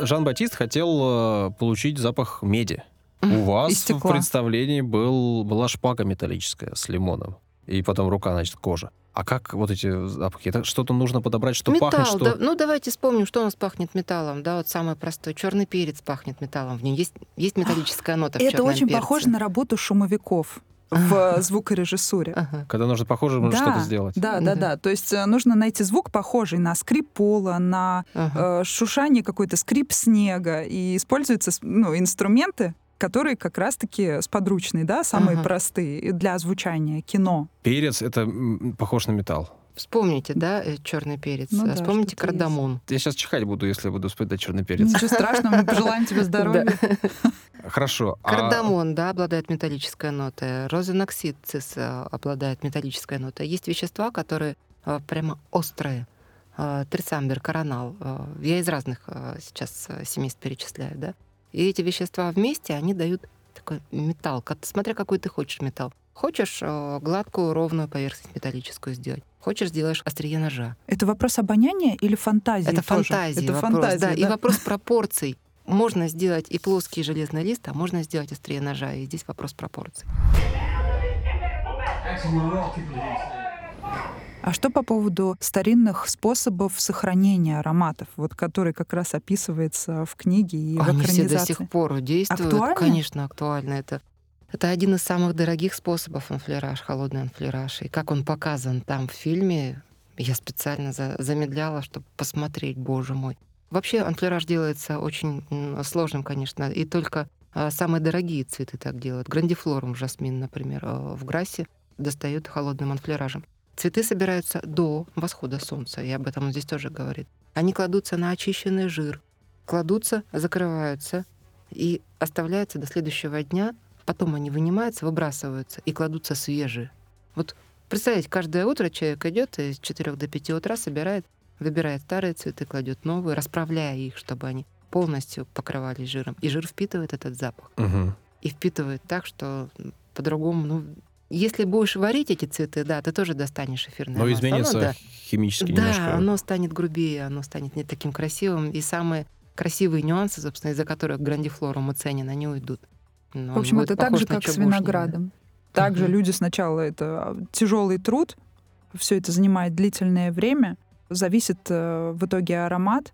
Жан-Батист хотел э, получить запах меди. У вас в представлении был, была шпага металлическая с лимоном. И потом рука, значит, кожа. А как вот эти запахи? Это что-то нужно подобрать, что Металл, пахнет, что... да, ну давайте вспомним, что у нас пахнет металлом, да, вот самый простой. Черный перец пахнет металлом, в нем есть, есть металлическая нота в Это очень перце. похоже на работу шумовиков в звукорежиссуре. Ага. Когда нужно похоже, можно что-то сделать. Да, да, Да. да. То есть э, нужно найти звук похожий на скрип пола, на Ага. э, шушание какой-то скрип снега. И используются ну, инструменты, которые как раз-таки сподручные, да, самые Ага. простые для звучания кино. Перец — это похож на металл. Вспомните, да, черный перец. Ну А да, Вспомните что-то есть. кардамон. Я сейчас чихать буду, если буду вспоминать черный перец. Ничего страшного, мы пожелаем тебе здоровья. Хорошо. а Кардамон, да, обладает металлической нотой. Розеноксид цис э, обладает металлической нотой. Есть вещества, которые э, прямо острые. Э, Трицамбер, коронал. э, Я из разных э, сейчас э, семейств перечисляю, да. И эти вещества вместе, они дают такой металл, как- смотря какой ты хочешь металл. Хочешь э, гладкую, ровную поверхность металлическую сделать. Хочешь, сделаешь острие ножа. Это вопрос обоняния или фантазии? Это тоже? фантазия. Это вопрос, фантазия, да, да. И вопрос пропорций. Можно сделать и плоский железный лист, а можно сделать острие ножа. И здесь вопрос пропорций. А что по поводу старинных способов сохранения ароматов, вот который как раз описывается в книге и в Они все до экранизации? сих пор действуют. Актуальны? Конечно, актуально. Это, это один из самых дорогих способов анфлераж, холодный анфлераж. И как он показан там в фильме, я специально за- замедляла, чтобы посмотреть, боже мой. Вообще анфлераж делается очень сложным, конечно, и только а, самые дорогие цветы так делают. Грандифлорум, жасмин, например, а, в Грассе достают холодным анфлеражем. Цветы собираются до восхода солнца, и об этом он здесь тоже говорит. Они кладутся на очищенный жир, кладутся, закрываются и оставляются до следующего дня. Потом они вынимаются, выбрасываются и кладутся свежие. Вот представьте, каждое утро человек идет и с 4 до 5 утра собирает, выбирает старые цветы, кладет новые, расправляя их, чтобы они полностью покрывались жиром. И жир впитывает этот запах. Мгм. И впитывает так, что по-другому, ну, если будешь варить эти цветы, да, ты тоже достанешь эфирное Но масло. изменится Оно, да, химически да, немножко. оно станет грубее, оно станет не таким красивым. И самые красивые нюансы, собственно, из-за которых грандифлорум ценен, они уйдут. Но В общем, это так же, как с да. виноградом. Также люди сначала это тяжелый труд, все это занимает длительное время, зависит э, в итоге аромат,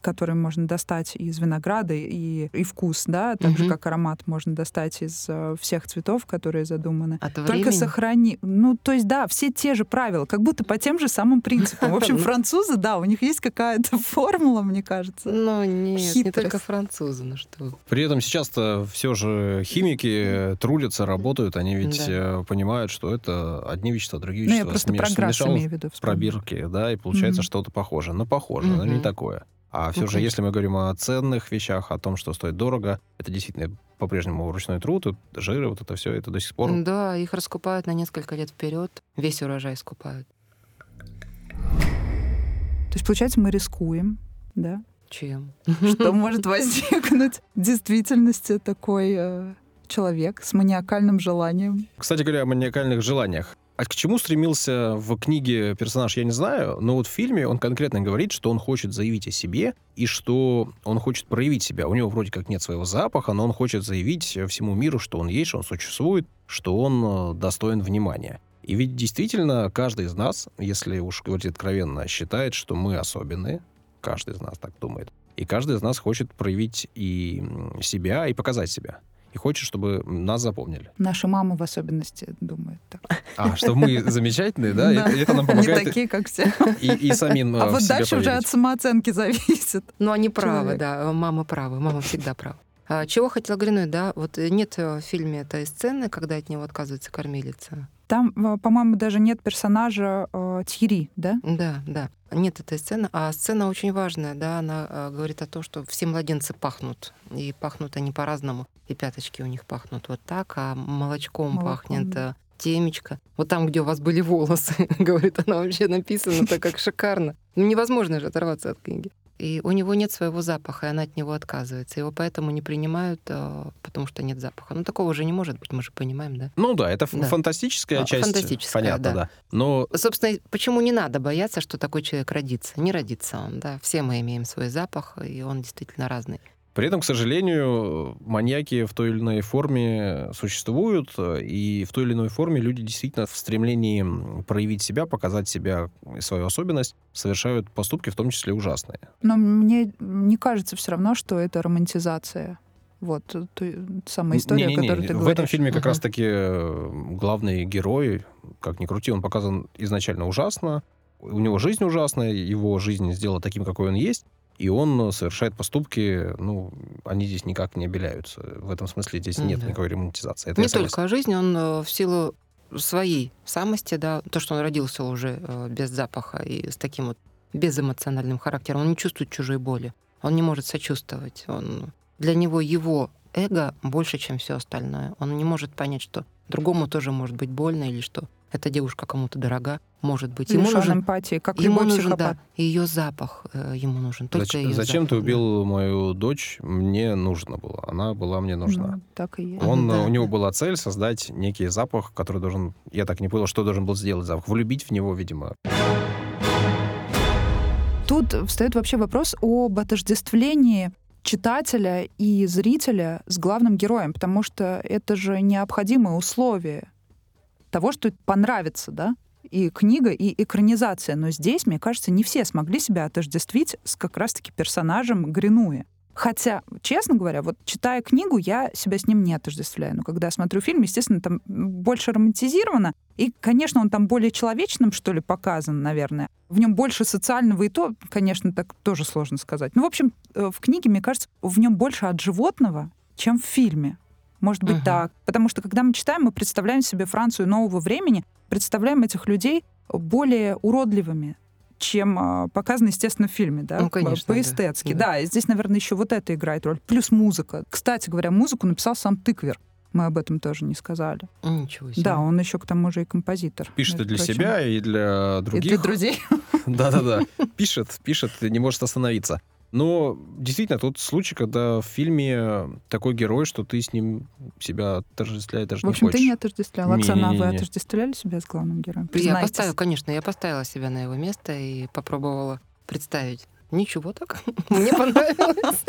который можно достать из винограда и, и вкус, да, так же Мгм. как аромат можно достать из э, всех цветов, которые задуманы. От Только времени. сохрани. Ну, то есть, да, все те же правила, как будто по тем же самым принципам. В общем, французы, да, у них есть какая-то формула, мне кажется. Ну, нет, не Хитрость. только французы, ну что. При этом сейчас-то все же химики трудятся, работают, они ведь Да. э, понимают, что это одни вещества, другие Ну, я вещества. просто смеш- про Грасс имею в виду. пробирке, да, и получается что-то похожее. Ну, похоже, но не такое. А все Ну, же, конечно. если мы говорим о ценных вещах, о том, что стоит дорого, это действительно по-прежнему ручной труд, жиры, вот это все, это до сих пор. Да, их раскупают на несколько лет вперед. Весь урожай скупают. То есть, получается, мы рискуем, да? Чем? Что может возникнуть в действительности такой э, человек с маниакальным желанием? Кстати говоря, о маниакальных желаниях. А к чему стремился в книге персонаж, я не знаю, но вот в фильме он конкретно говорит, что он хочет заявить о себе и что он хочет проявить себя. У него вроде как нет своего запаха, но он хочет заявить всему миру, что он есть, что он существует, что он э, достоин внимания. И ведь действительно каждый из нас, если уж говорить откровенно, считает, что мы особенные. Каждый из нас так думает. И каждый из нас хочет проявить и себя, и показать себя. И хочет, чтобы нас запомнили. Наши мамы в особенности думают так. А, что мы замечательные, да? Да. Это, это нам Не помогает такие, как все. и, и самим э, А в вот дальше уже поверить. от самооценки зависит. Ну, они правы, Человек. да. Мама права, мама всегда права. А, чего хотела Гринуть, да? Вот э, нет э, в фильме этой сцены, когда от него отказывается кормилица. Там, э, по-моему, даже нет персонажа э, Тьерри, да? Да, да. Нет этой сцены. А сцена очень важная, да, она э, говорит о том, что все младенцы пахнут. И пахнут они по-разному. И пяточки у них пахнут вот так, а молочком, Молоком, пахнет э, темечко. Вот там, где у вас были волосы, говорит, она вообще написана так, как шикарно. Ну, невозможно же оторваться от книги. И у него нет своего запаха, и она от него отказывается. Его поэтому не принимают, э, потому что нет запаха. Ну, такого же не может быть, мы же понимаем, да? Ну да, это Да. фантастическая А, часть. фантастическая, понятно, да. да. Но Собственно, почему не надо бояться, что такой человек родится? Не родится он, да. Все мы имеем свой запах, и он действительно разный. При этом, к сожалению, маньяки в той или иной форме существуют, и в той или иной форме люди действительно в стремлении проявить себя, показать себя и свою особенность, совершают поступки, в том числе ужасные. Но мне не кажется все равно, что это романтизация. Вот э, той самая история, Не-не-не, о которой ты В говоришь. этом фильме как Мгм. раз-таки главный герой, как ни крути, он показан изначально ужасно. У него жизнь ужасная, его жизнь сделала таким, какой он есть, и он совершает поступки, ну, они здесь никак не обеляются. В этом смысле здесь нет Мгм. никакой ремонтизации. Это не я согласен. только жизнь, он э, в силу своей самости, да, то, что он родился уже э, без запаха и с таким вот безэмоциональным характером, он не чувствует чужой боли, он не может сочувствовать, он для него его эго больше, чем все остальное. Он не может понять, что другому тоже может быть больно или что эта девушка кому-то дорога. Может быть. Ему нужен, эмпатии, как ему любой нужен, психопат. да, ее запах э, ему нужен. Только Зач- её Зачем ты запах, да. убил мою дочь? Мне нужно было. Она была мне нужна. Ну, так и есть. Он, Да, у него да. была цель создать некий запах, который должен... Я так не понял, что должен был сделать запах. Влюбить в него, видимо. Тут встает вообще вопрос об отождествлении читателя и зрителя с главным героем, потому что это же необходимое условие того, что понравится, да? И книга, и экранизация. Но здесь, мне кажется, не все смогли себя отождествить с как раз-таки персонажем Гринуи. Хотя, честно говоря, вот читая книгу, я себя с ним не отождествляю. Но когда смотрю фильм, естественно, там больше романтизировано. И, конечно, он там более человечным, что ли, показан, наверное. В нем больше социального, и то, конечно, так тоже сложно сказать. Ну, в общем, э, в книге, мне кажется, в нем больше от животного, чем в фильме. Может быть Мгм. так. Потому что, когда мы читаем, мы представляем себе Францию нового времени, представляем этих людей более уродливыми, чем а, показано, естественно, в фильме, да, Ну, конечно, да. по-эстетски. Да. Да. и здесь, наверное, еще вот это играет роль. Плюс музыка. Кстати говоря, музыку написал сам Тыквер. Мы об этом тоже не сказали. Ничего себе. Да, он еще к тому же и композитор. Пишет и для прочим. себя, и для И других. для друзей. Да-да-да. Пишет, пишет, и не может остановиться. Но действительно, тут случай, когда в фильме такой герой, что ты с ним себя отождествлять даже В общем, не ты хочешь. не отождествлял. Оксана, а вы отождествляли себя с главным героем? Я поставила, конечно, я поставила себя на его место и попробовала представить. Ничего так. Мне понравилось.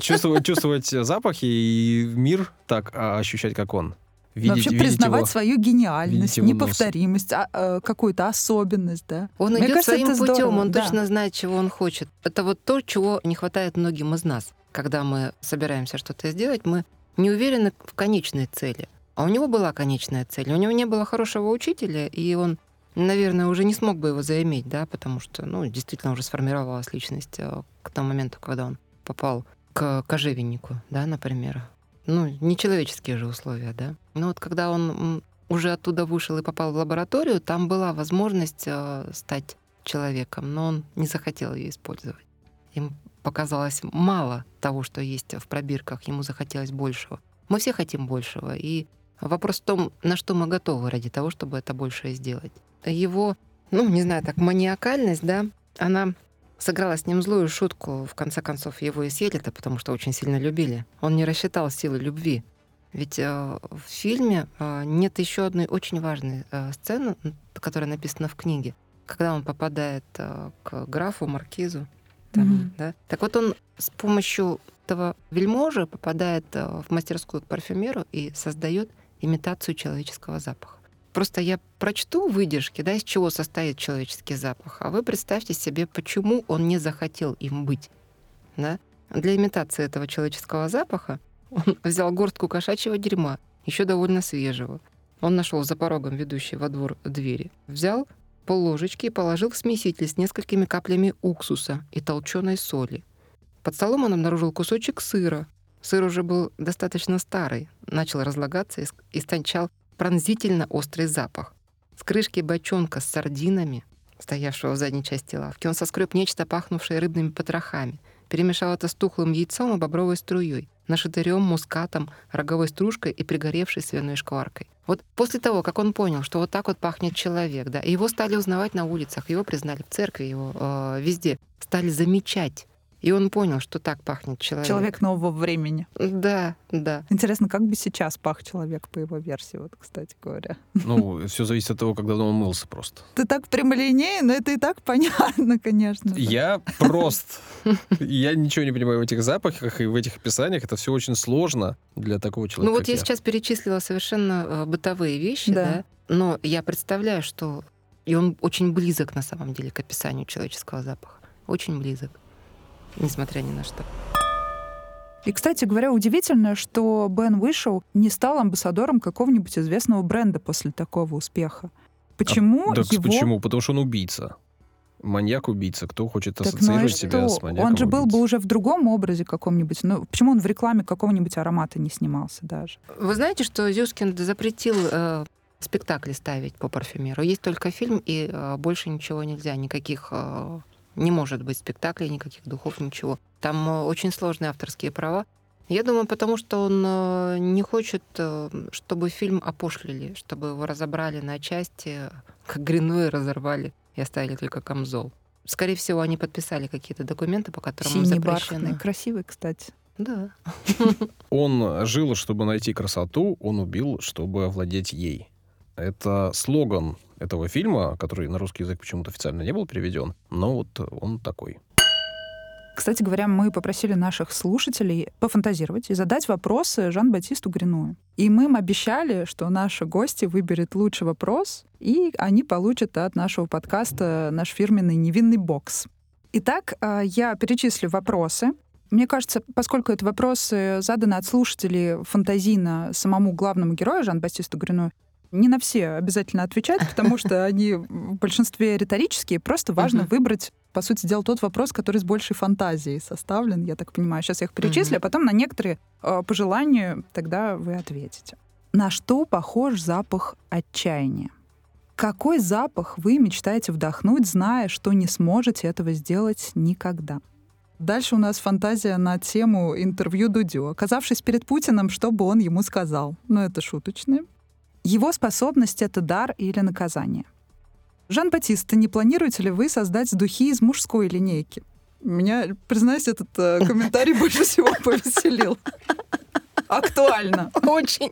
Чувствовать запахи и мир так а, ощущать, как он. Видеть, вообще видеть признавать его. свою гениальность, неповторимость, а, э, какую-то особенность, да. Он Мне идет кажется, своим путем, здорово, он да. точно знает, чего он хочет. Это вот то, чего не хватает многим из нас. Когда мы собираемся что-то сделать, мы не уверены в конечной цели. А у него была конечная цель. У него не было хорошего учителя, и он, наверное, уже не смог бы его заиметь, да, потому что, ну, действительно уже сформировалась личность э, к тому моменту, когда он попал к кожевеннику, да, например. Ну, нечеловеческие же условия, да. Но вот когда он уже оттуда вышел и попал в лабораторию, там была возможность э, стать человеком, но он не захотел ее использовать. Им показалось мало того, что есть в пробирках, ему захотелось большего. Мы все хотим большего, и вопрос в том, на что мы готовы ради того, чтобы это большее сделать. Его, ну, не знаю, так, маниакальность, да, она сыграла с ним злую шутку, в конце концов его и съели-то, потому что очень сильно любили. Он не рассчитал силы любви. Ведь э, в фильме э, нет еще одной очень важной э, сцены, которая написана в книге, когда он попадает к графу, маркизу. там, Мгм. да. Так вот он с помощью этого вельможи попадает в мастерскую к парфюмеру и создает имитацию человеческого запаха. Просто я прочту выдержки, да, из чего состоит человеческий запах, а вы представьте себе, почему он не захотел им быть. Да? Для имитации этого человеческого запаха он взял горстку кошачьего дерьма, еще довольно свежего. Он нашел за порогом ведущей во двор двери. Взял полложечки и положил в смеситель с несколькими каплями уксуса и толченой соли. Под столом он обнаружил кусочек сыра. Сыр уже был достаточно старый, начал разлагаться и истончал пронзительно острый запах. С крышки бочонка с сардинами, стоявшего в задней части лавки, он соскреб нечто, пахнувшее рыбными потрохами, перемешал это с тухлым яйцом и бобровой струей, нашатырем, мускатом, роговой стружкой и пригоревшей свиной шкваркой. Вот после того, как он понял, что вот так вот пахнет человек, да, его стали узнавать на улицах, его признали в церкви, его э, везде, стали замечать. И он понял, что так пахнет человек. Человек нового времени. Да, да. Интересно, как бы сейчас пах человек по его версии, вот, кстати говоря. Ну, все зависит от того, когда он мылся просто. Ты так прямолинейно, но это и так понятно, конечно. же. Я прост. Я ничего не понимаю в этих запахах и в этих описаниях. Это все очень сложно для такого человека. Ну вот как я сейчас перечислила совершенно э, бытовые вещи, Да. да. но я представляю, что и он очень близок на самом деле к описанию человеческого запаха. Очень близок. Несмотря ни на что. И, кстати говоря, удивительно, что Бен Уишоу не стал амбассадором какого-нибудь известного бренда после такого успеха. Почему Так его... почему? Потому что он убийца. Маньяк-убийца. Кто хочет Так, ну ассоциировать себя что? с маньяком? Он же был бы уже в другом образе каком-нибудь. Ну, почему он в рекламе какого-нибудь аромата не снимался даже? Вы знаете, что Зюскинд запретил э, спектакли ставить по парфюмеру? Есть только фильм, и э, больше ничего нельзя. Никаких... э, не может быть спектаклей, никаких духов, ничего. Там э, очень сложные авторские права. Я думаю, потому что он э, не хочет, э, чтобы фильм опошлили, чтобы его разобрали на части, как Гринуэ разорвали и оставили только камзол. Скорее всего, они подписали какие-то документы, по которым Синий запрещено. бархатный, красивый, кстати. Да. Он жил, чтобы найти красоту, он убил, чтобы овладеть ей. Это слоган этого фильма, который на русский язык почему-то официально не был переведен, но вот он такой. Кстати говоря, мы попросили наших слушателей пофантазировать и задать вопросы Жан-Батисту Гринуэ. И мы им обещали, что наши гости выберет лучший вопрос, и они получат от нашего подкаста наш фирменный невинный бокс. Итак, а, я перечислю вопросы. Мне кажется, поскольку это вопросы заданы от слушателей фантазийно самому главному герою Жан-Батисту Грину, не на все обязательно отвечать, потому что они в большинстве риторические. Просто важно выбрать, по сути дела, тот вопрос, который с большей фантазией составлен, я так понимаю. Сейчас я их перечислю, а потом на некоторые э, по желанию тогда вы ответите. На что похож запах отчаяния? Какой запах вы мечтаете вдохнуть, зная, что не сможете этого сделать никогда? Дальше у нас фантазия на тему интервью Дудю. Оказавшись перед Путиным, что бы он ему сказал? Ну, это шуточное. Его способность — это дар или наказание. Жан-Батист, не планируете ли вы создать духи из мужской линейки? Меня, признаюсь, этот э, комментарий больше всего повеселил. Актуально. Очень.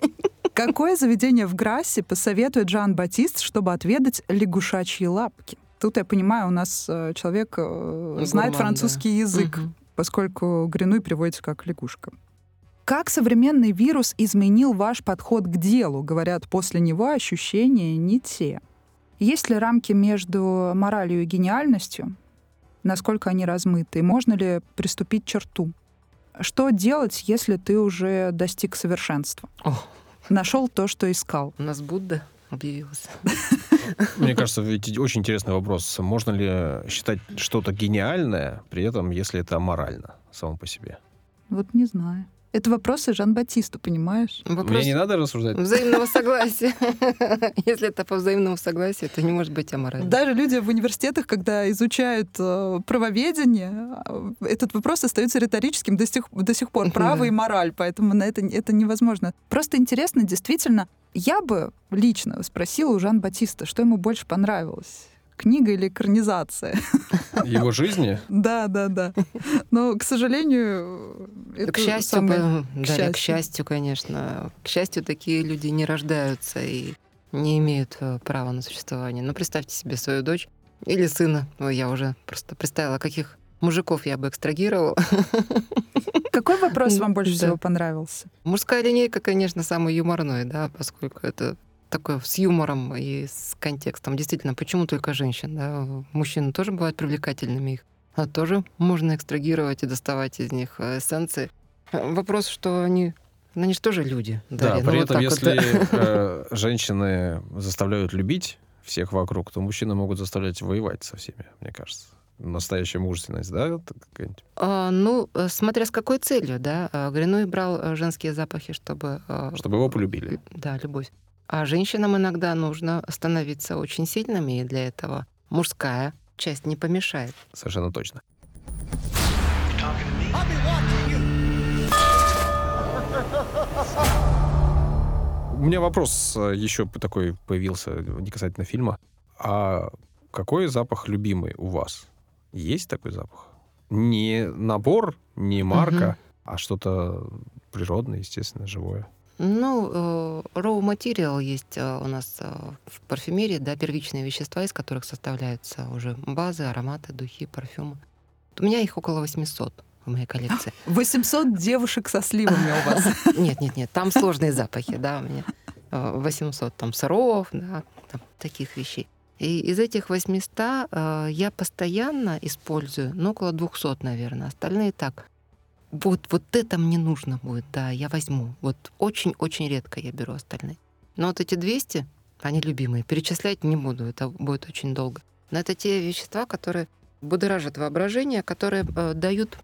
Какое заведение в Грассе посоветует Жан-Батист, чтобы отведать лягушачьи лапки? Тут, я понимаю, у нас э, человек э, знает Гурман, французский да. язык, Мгм. поскольку гринуй переводится как лягушка. Как современный вирус изменил ваш подход к делу? Говорят, после него ощущения не те. Есть ли рамки между моралью и гениальностью? Насколько они размыты? Можно ли приступить черту? Что делать, если ты уже достиг совершенства? О. Нашел то, что искал. У нас Будда объявился. Мне кажется, ведь очень интересный вопрос. Можно ли считать что-то гениальное, при этом, если это аморально само по себе? Вот не знаю. Это вопросы Жан-Батисту, понимаешь? Вопрос Мне не надо рассуждать. взаимного согласия. Если это по взаимному согласию, то не может быть аморально. Даже люди в университетах, когда изучают э, правоведение, э, этот вопрос остается риторическим до сих, до сих пор. Право и мораль, поэтому на это, это невозможно. Просто интересно, действительно, я бы лично спросила у Жан-Батиста, что ему больше понравилось. Книга или экранизация? Его жизни? Да, да, да. Но, к сожалению, это к счастью, самое- по- да, счастью. к счастью, конечно. К счастью, такие люди не рождаются и не имеют э, права на существование. Но представьте себе свою дочь или сына. Ой, я уже просто представила, каких мужиков я бы экстрагировала. Какой вопрос вам больше Да. всего понравился? Мужская линейка, конечно, самый юморной, да, поскольку это такое с юмором и с контекстом. Действительно, почему только женщин? Да? Мужчины тоже бывают привлекательными, их а тоже можно экстрагировать и доставать из них э, эссенции. Вопрос, что они, они же тоже люди. Да, Дарья. Ну, при вот этом, вот, если да. э, женщины заставляют любить всех вокруг, то мужчины могут заставлять воевать со всеми, мне кажется. Настоящая мужественность, да? вот? А, ну, э, смотря с какой целью, да. Гринуй брал женские запахи, чтобы... Чтобы его полюбили. Да, любовь. А женщинам иногда нужно становиться очень сильными, и для этого мужская часть не помешает. Совершенно точно. У меня вопрос э, еще такой появился, не касательно фильма. А какой запах любимый у вас? Есть такой запах? Не набор, не марка, а что-то природное, естественно, живое. Ну, э, raw material есть э, у нас э, в парфюмерии, да, первичные вещества, из которых составляются уже базы, ароматы, духи, парфюмы. У меня их около 800 в моей коллекции. 800 девушек со сливами у вас. Нет, нет, нет, там сложные запахи, да, у меня э, 800 там сыров, да, там, таких вещей. И из этих 800 э, я постоянно использую, ну, около 200, наверное. Остальные так. Вот, вот это мне нужно будет, да, я возьму. Вот очень-очень редко я беру остальные. Но вот эти 200, они любимые. Перечислять не буду, это будет очень долго. Но это те вещества, которые будоражат воображение, которые э, дают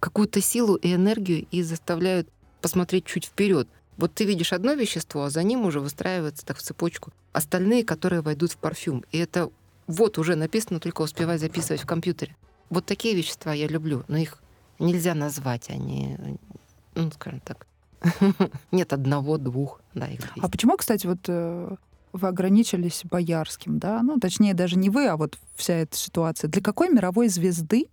какую-то силу и энергию и заставляют посмотреть чуть вперед. Вот ты видишь одно вещество, а за ним уже выстраивается так в цепочку остальные, которые войдут в парфюм. И это вот уже написано, только успевай записывать в компьютере. Вот такие вещества я люблю, но их нельзя назвать, они, ну, скажем так, нет одного-двух, да, их А почему, кстати, вот э, вы ограничились Боярским, да? Ну, точнее, даже не вы, а вот вся эта ситуация. Для какой мировой звезды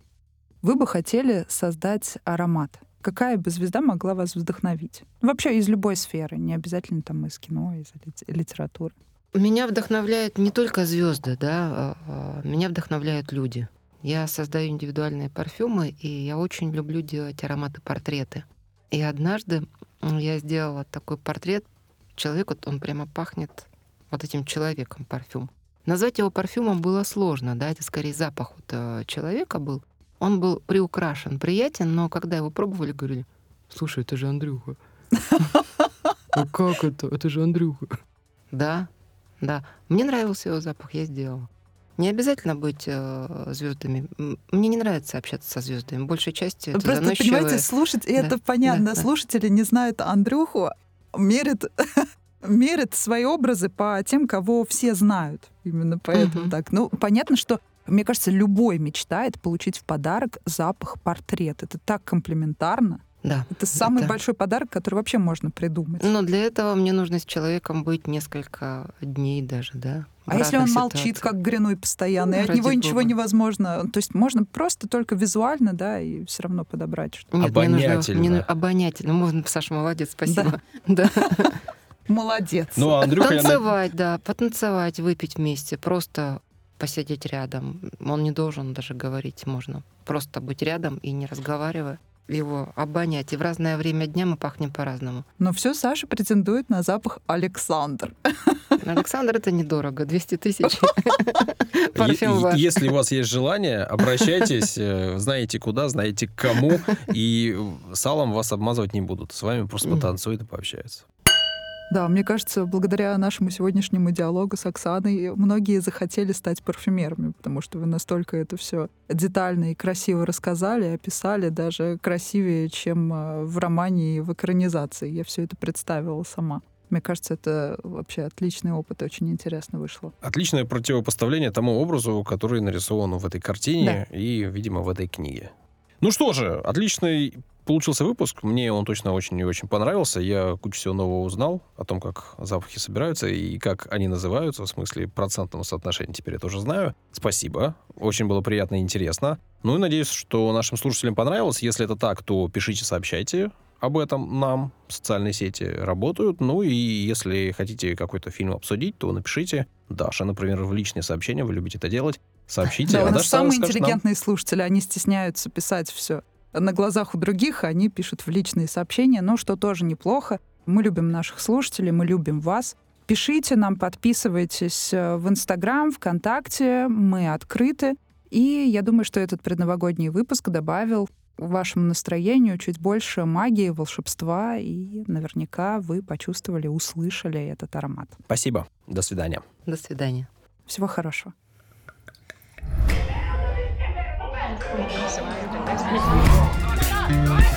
вы бы хотели создать аромат? Какая бы звезда могла вас вдохновить? Вообще из любой сферы, не обязательно там из кино, из литературы. Меня вдохновляют не только звезды, да, а, а, меня вдохновляют люди. Я создаю индивидуальные парфюмы, и я очень люблю делать ароматы-портреты. И однажды я сделала такой портрет человеку, он прямо пахнет вот этим человеком парфюм. Назвать его парфюмом было сложно, да, это скорее запах вот э, человека был. Он был приукрашен, приятен, но когда его пробовали, говорили, слушай, это же Андрюха. А как это? Это же Андрюха. Да, да. Мне нравился его запах, я сделала. Не обязательно быть э, звездами. Мне не нравится общаться со звездами. Большей части это Просто, заносчивые... понимаете, слушать, да, это понятно. Да, Слушатели да. не знают Андрюху, мерят мерят свои образы по тем, кого все знают. Именно поэтому угу. так. Ну, понятно, что мне кажется, любой мечтает получить в подарок запах портрет. Это так комплементарно. Да. Это самый это... большой подарок, который вообще можно придумать. Но для этого мне нужно с человеком быть несколько дней даже, да. А если он ситуации. молчит, как гринуй постоянно, ну, и от него Бога. ничего невозможно. То есть можно просто только визуально, да, и все равно подобрать что-то. Нет, обонятельно. Мне нужно, мне, обонятельно. Можно, Саша, молодец, спасибо. Да. Молодец. Ну, а Андрюха... Танцевать, да, потанцевать, выпить вместе, просто посидеть рядом. Он не должен даже говорить, можно просто быть рядом и не разговаривая его обонять. И в разное время дня мы пахнем по-разному. Но все Саша претендует на запах Александр. Александр это недорого, 200 тысяч. Если у вас есть желание, обращайтесь, э, знаете куда, знаете к кому, и салом вас обмазывать не будут. С вами просто потанцуют и пообщаются. Да, мне кажется, благодаря нашему сегодняшнему диалогу с Оксаной многие захотели стать парфюмерами, потому что вы настолько это все детально и красиво рассказали, описали, даже красивее, чем а, в романе и в экранизации. Я все это представила сама. Мне кажется, это вообще отличный опыт, очень интересно вышло. Отличное противопоставление тому образу, который нарисован в этой картине да. и, видимо, в этой книге. Ну что же, отличный получился выпуск. Мне он точно очень и очень понравился. Я кучу всего нового узнал о том, как запахи собираются и как они называются, в смысле процентного соотношения теперь я тоже знаю. Спасибо. Очень было приятно и интересно. Ну и надеюсь, что нашим слушателям понравилось. Если это так, то пишите, сообщайте об этом нам. Социальные сети работают. Ну и если хотите какой-то фильм обсудить, то напишите. Даша, например, в личные сообщения, вы любите это делать. Сообщите. Да, а у нас самые интеллигентные нам. слушатели, они стесняются писать все на глазах у других, они пишут в личные сообщения, но что тоже неплохо. Мы любим наших слушателей, мы любим вас. Пишите нам, подписывайтесь э, в Инстаграм, ВКонтакте, мы открыты. И я думаю, что этот предновогодний выпуск добавил вашему настроению чуть больше магии, волшебства, и наверняка вы почувствовали, услышали этот аромат. Спасибо. До свидания. До свидания. Всего хорошего. Oh, my God.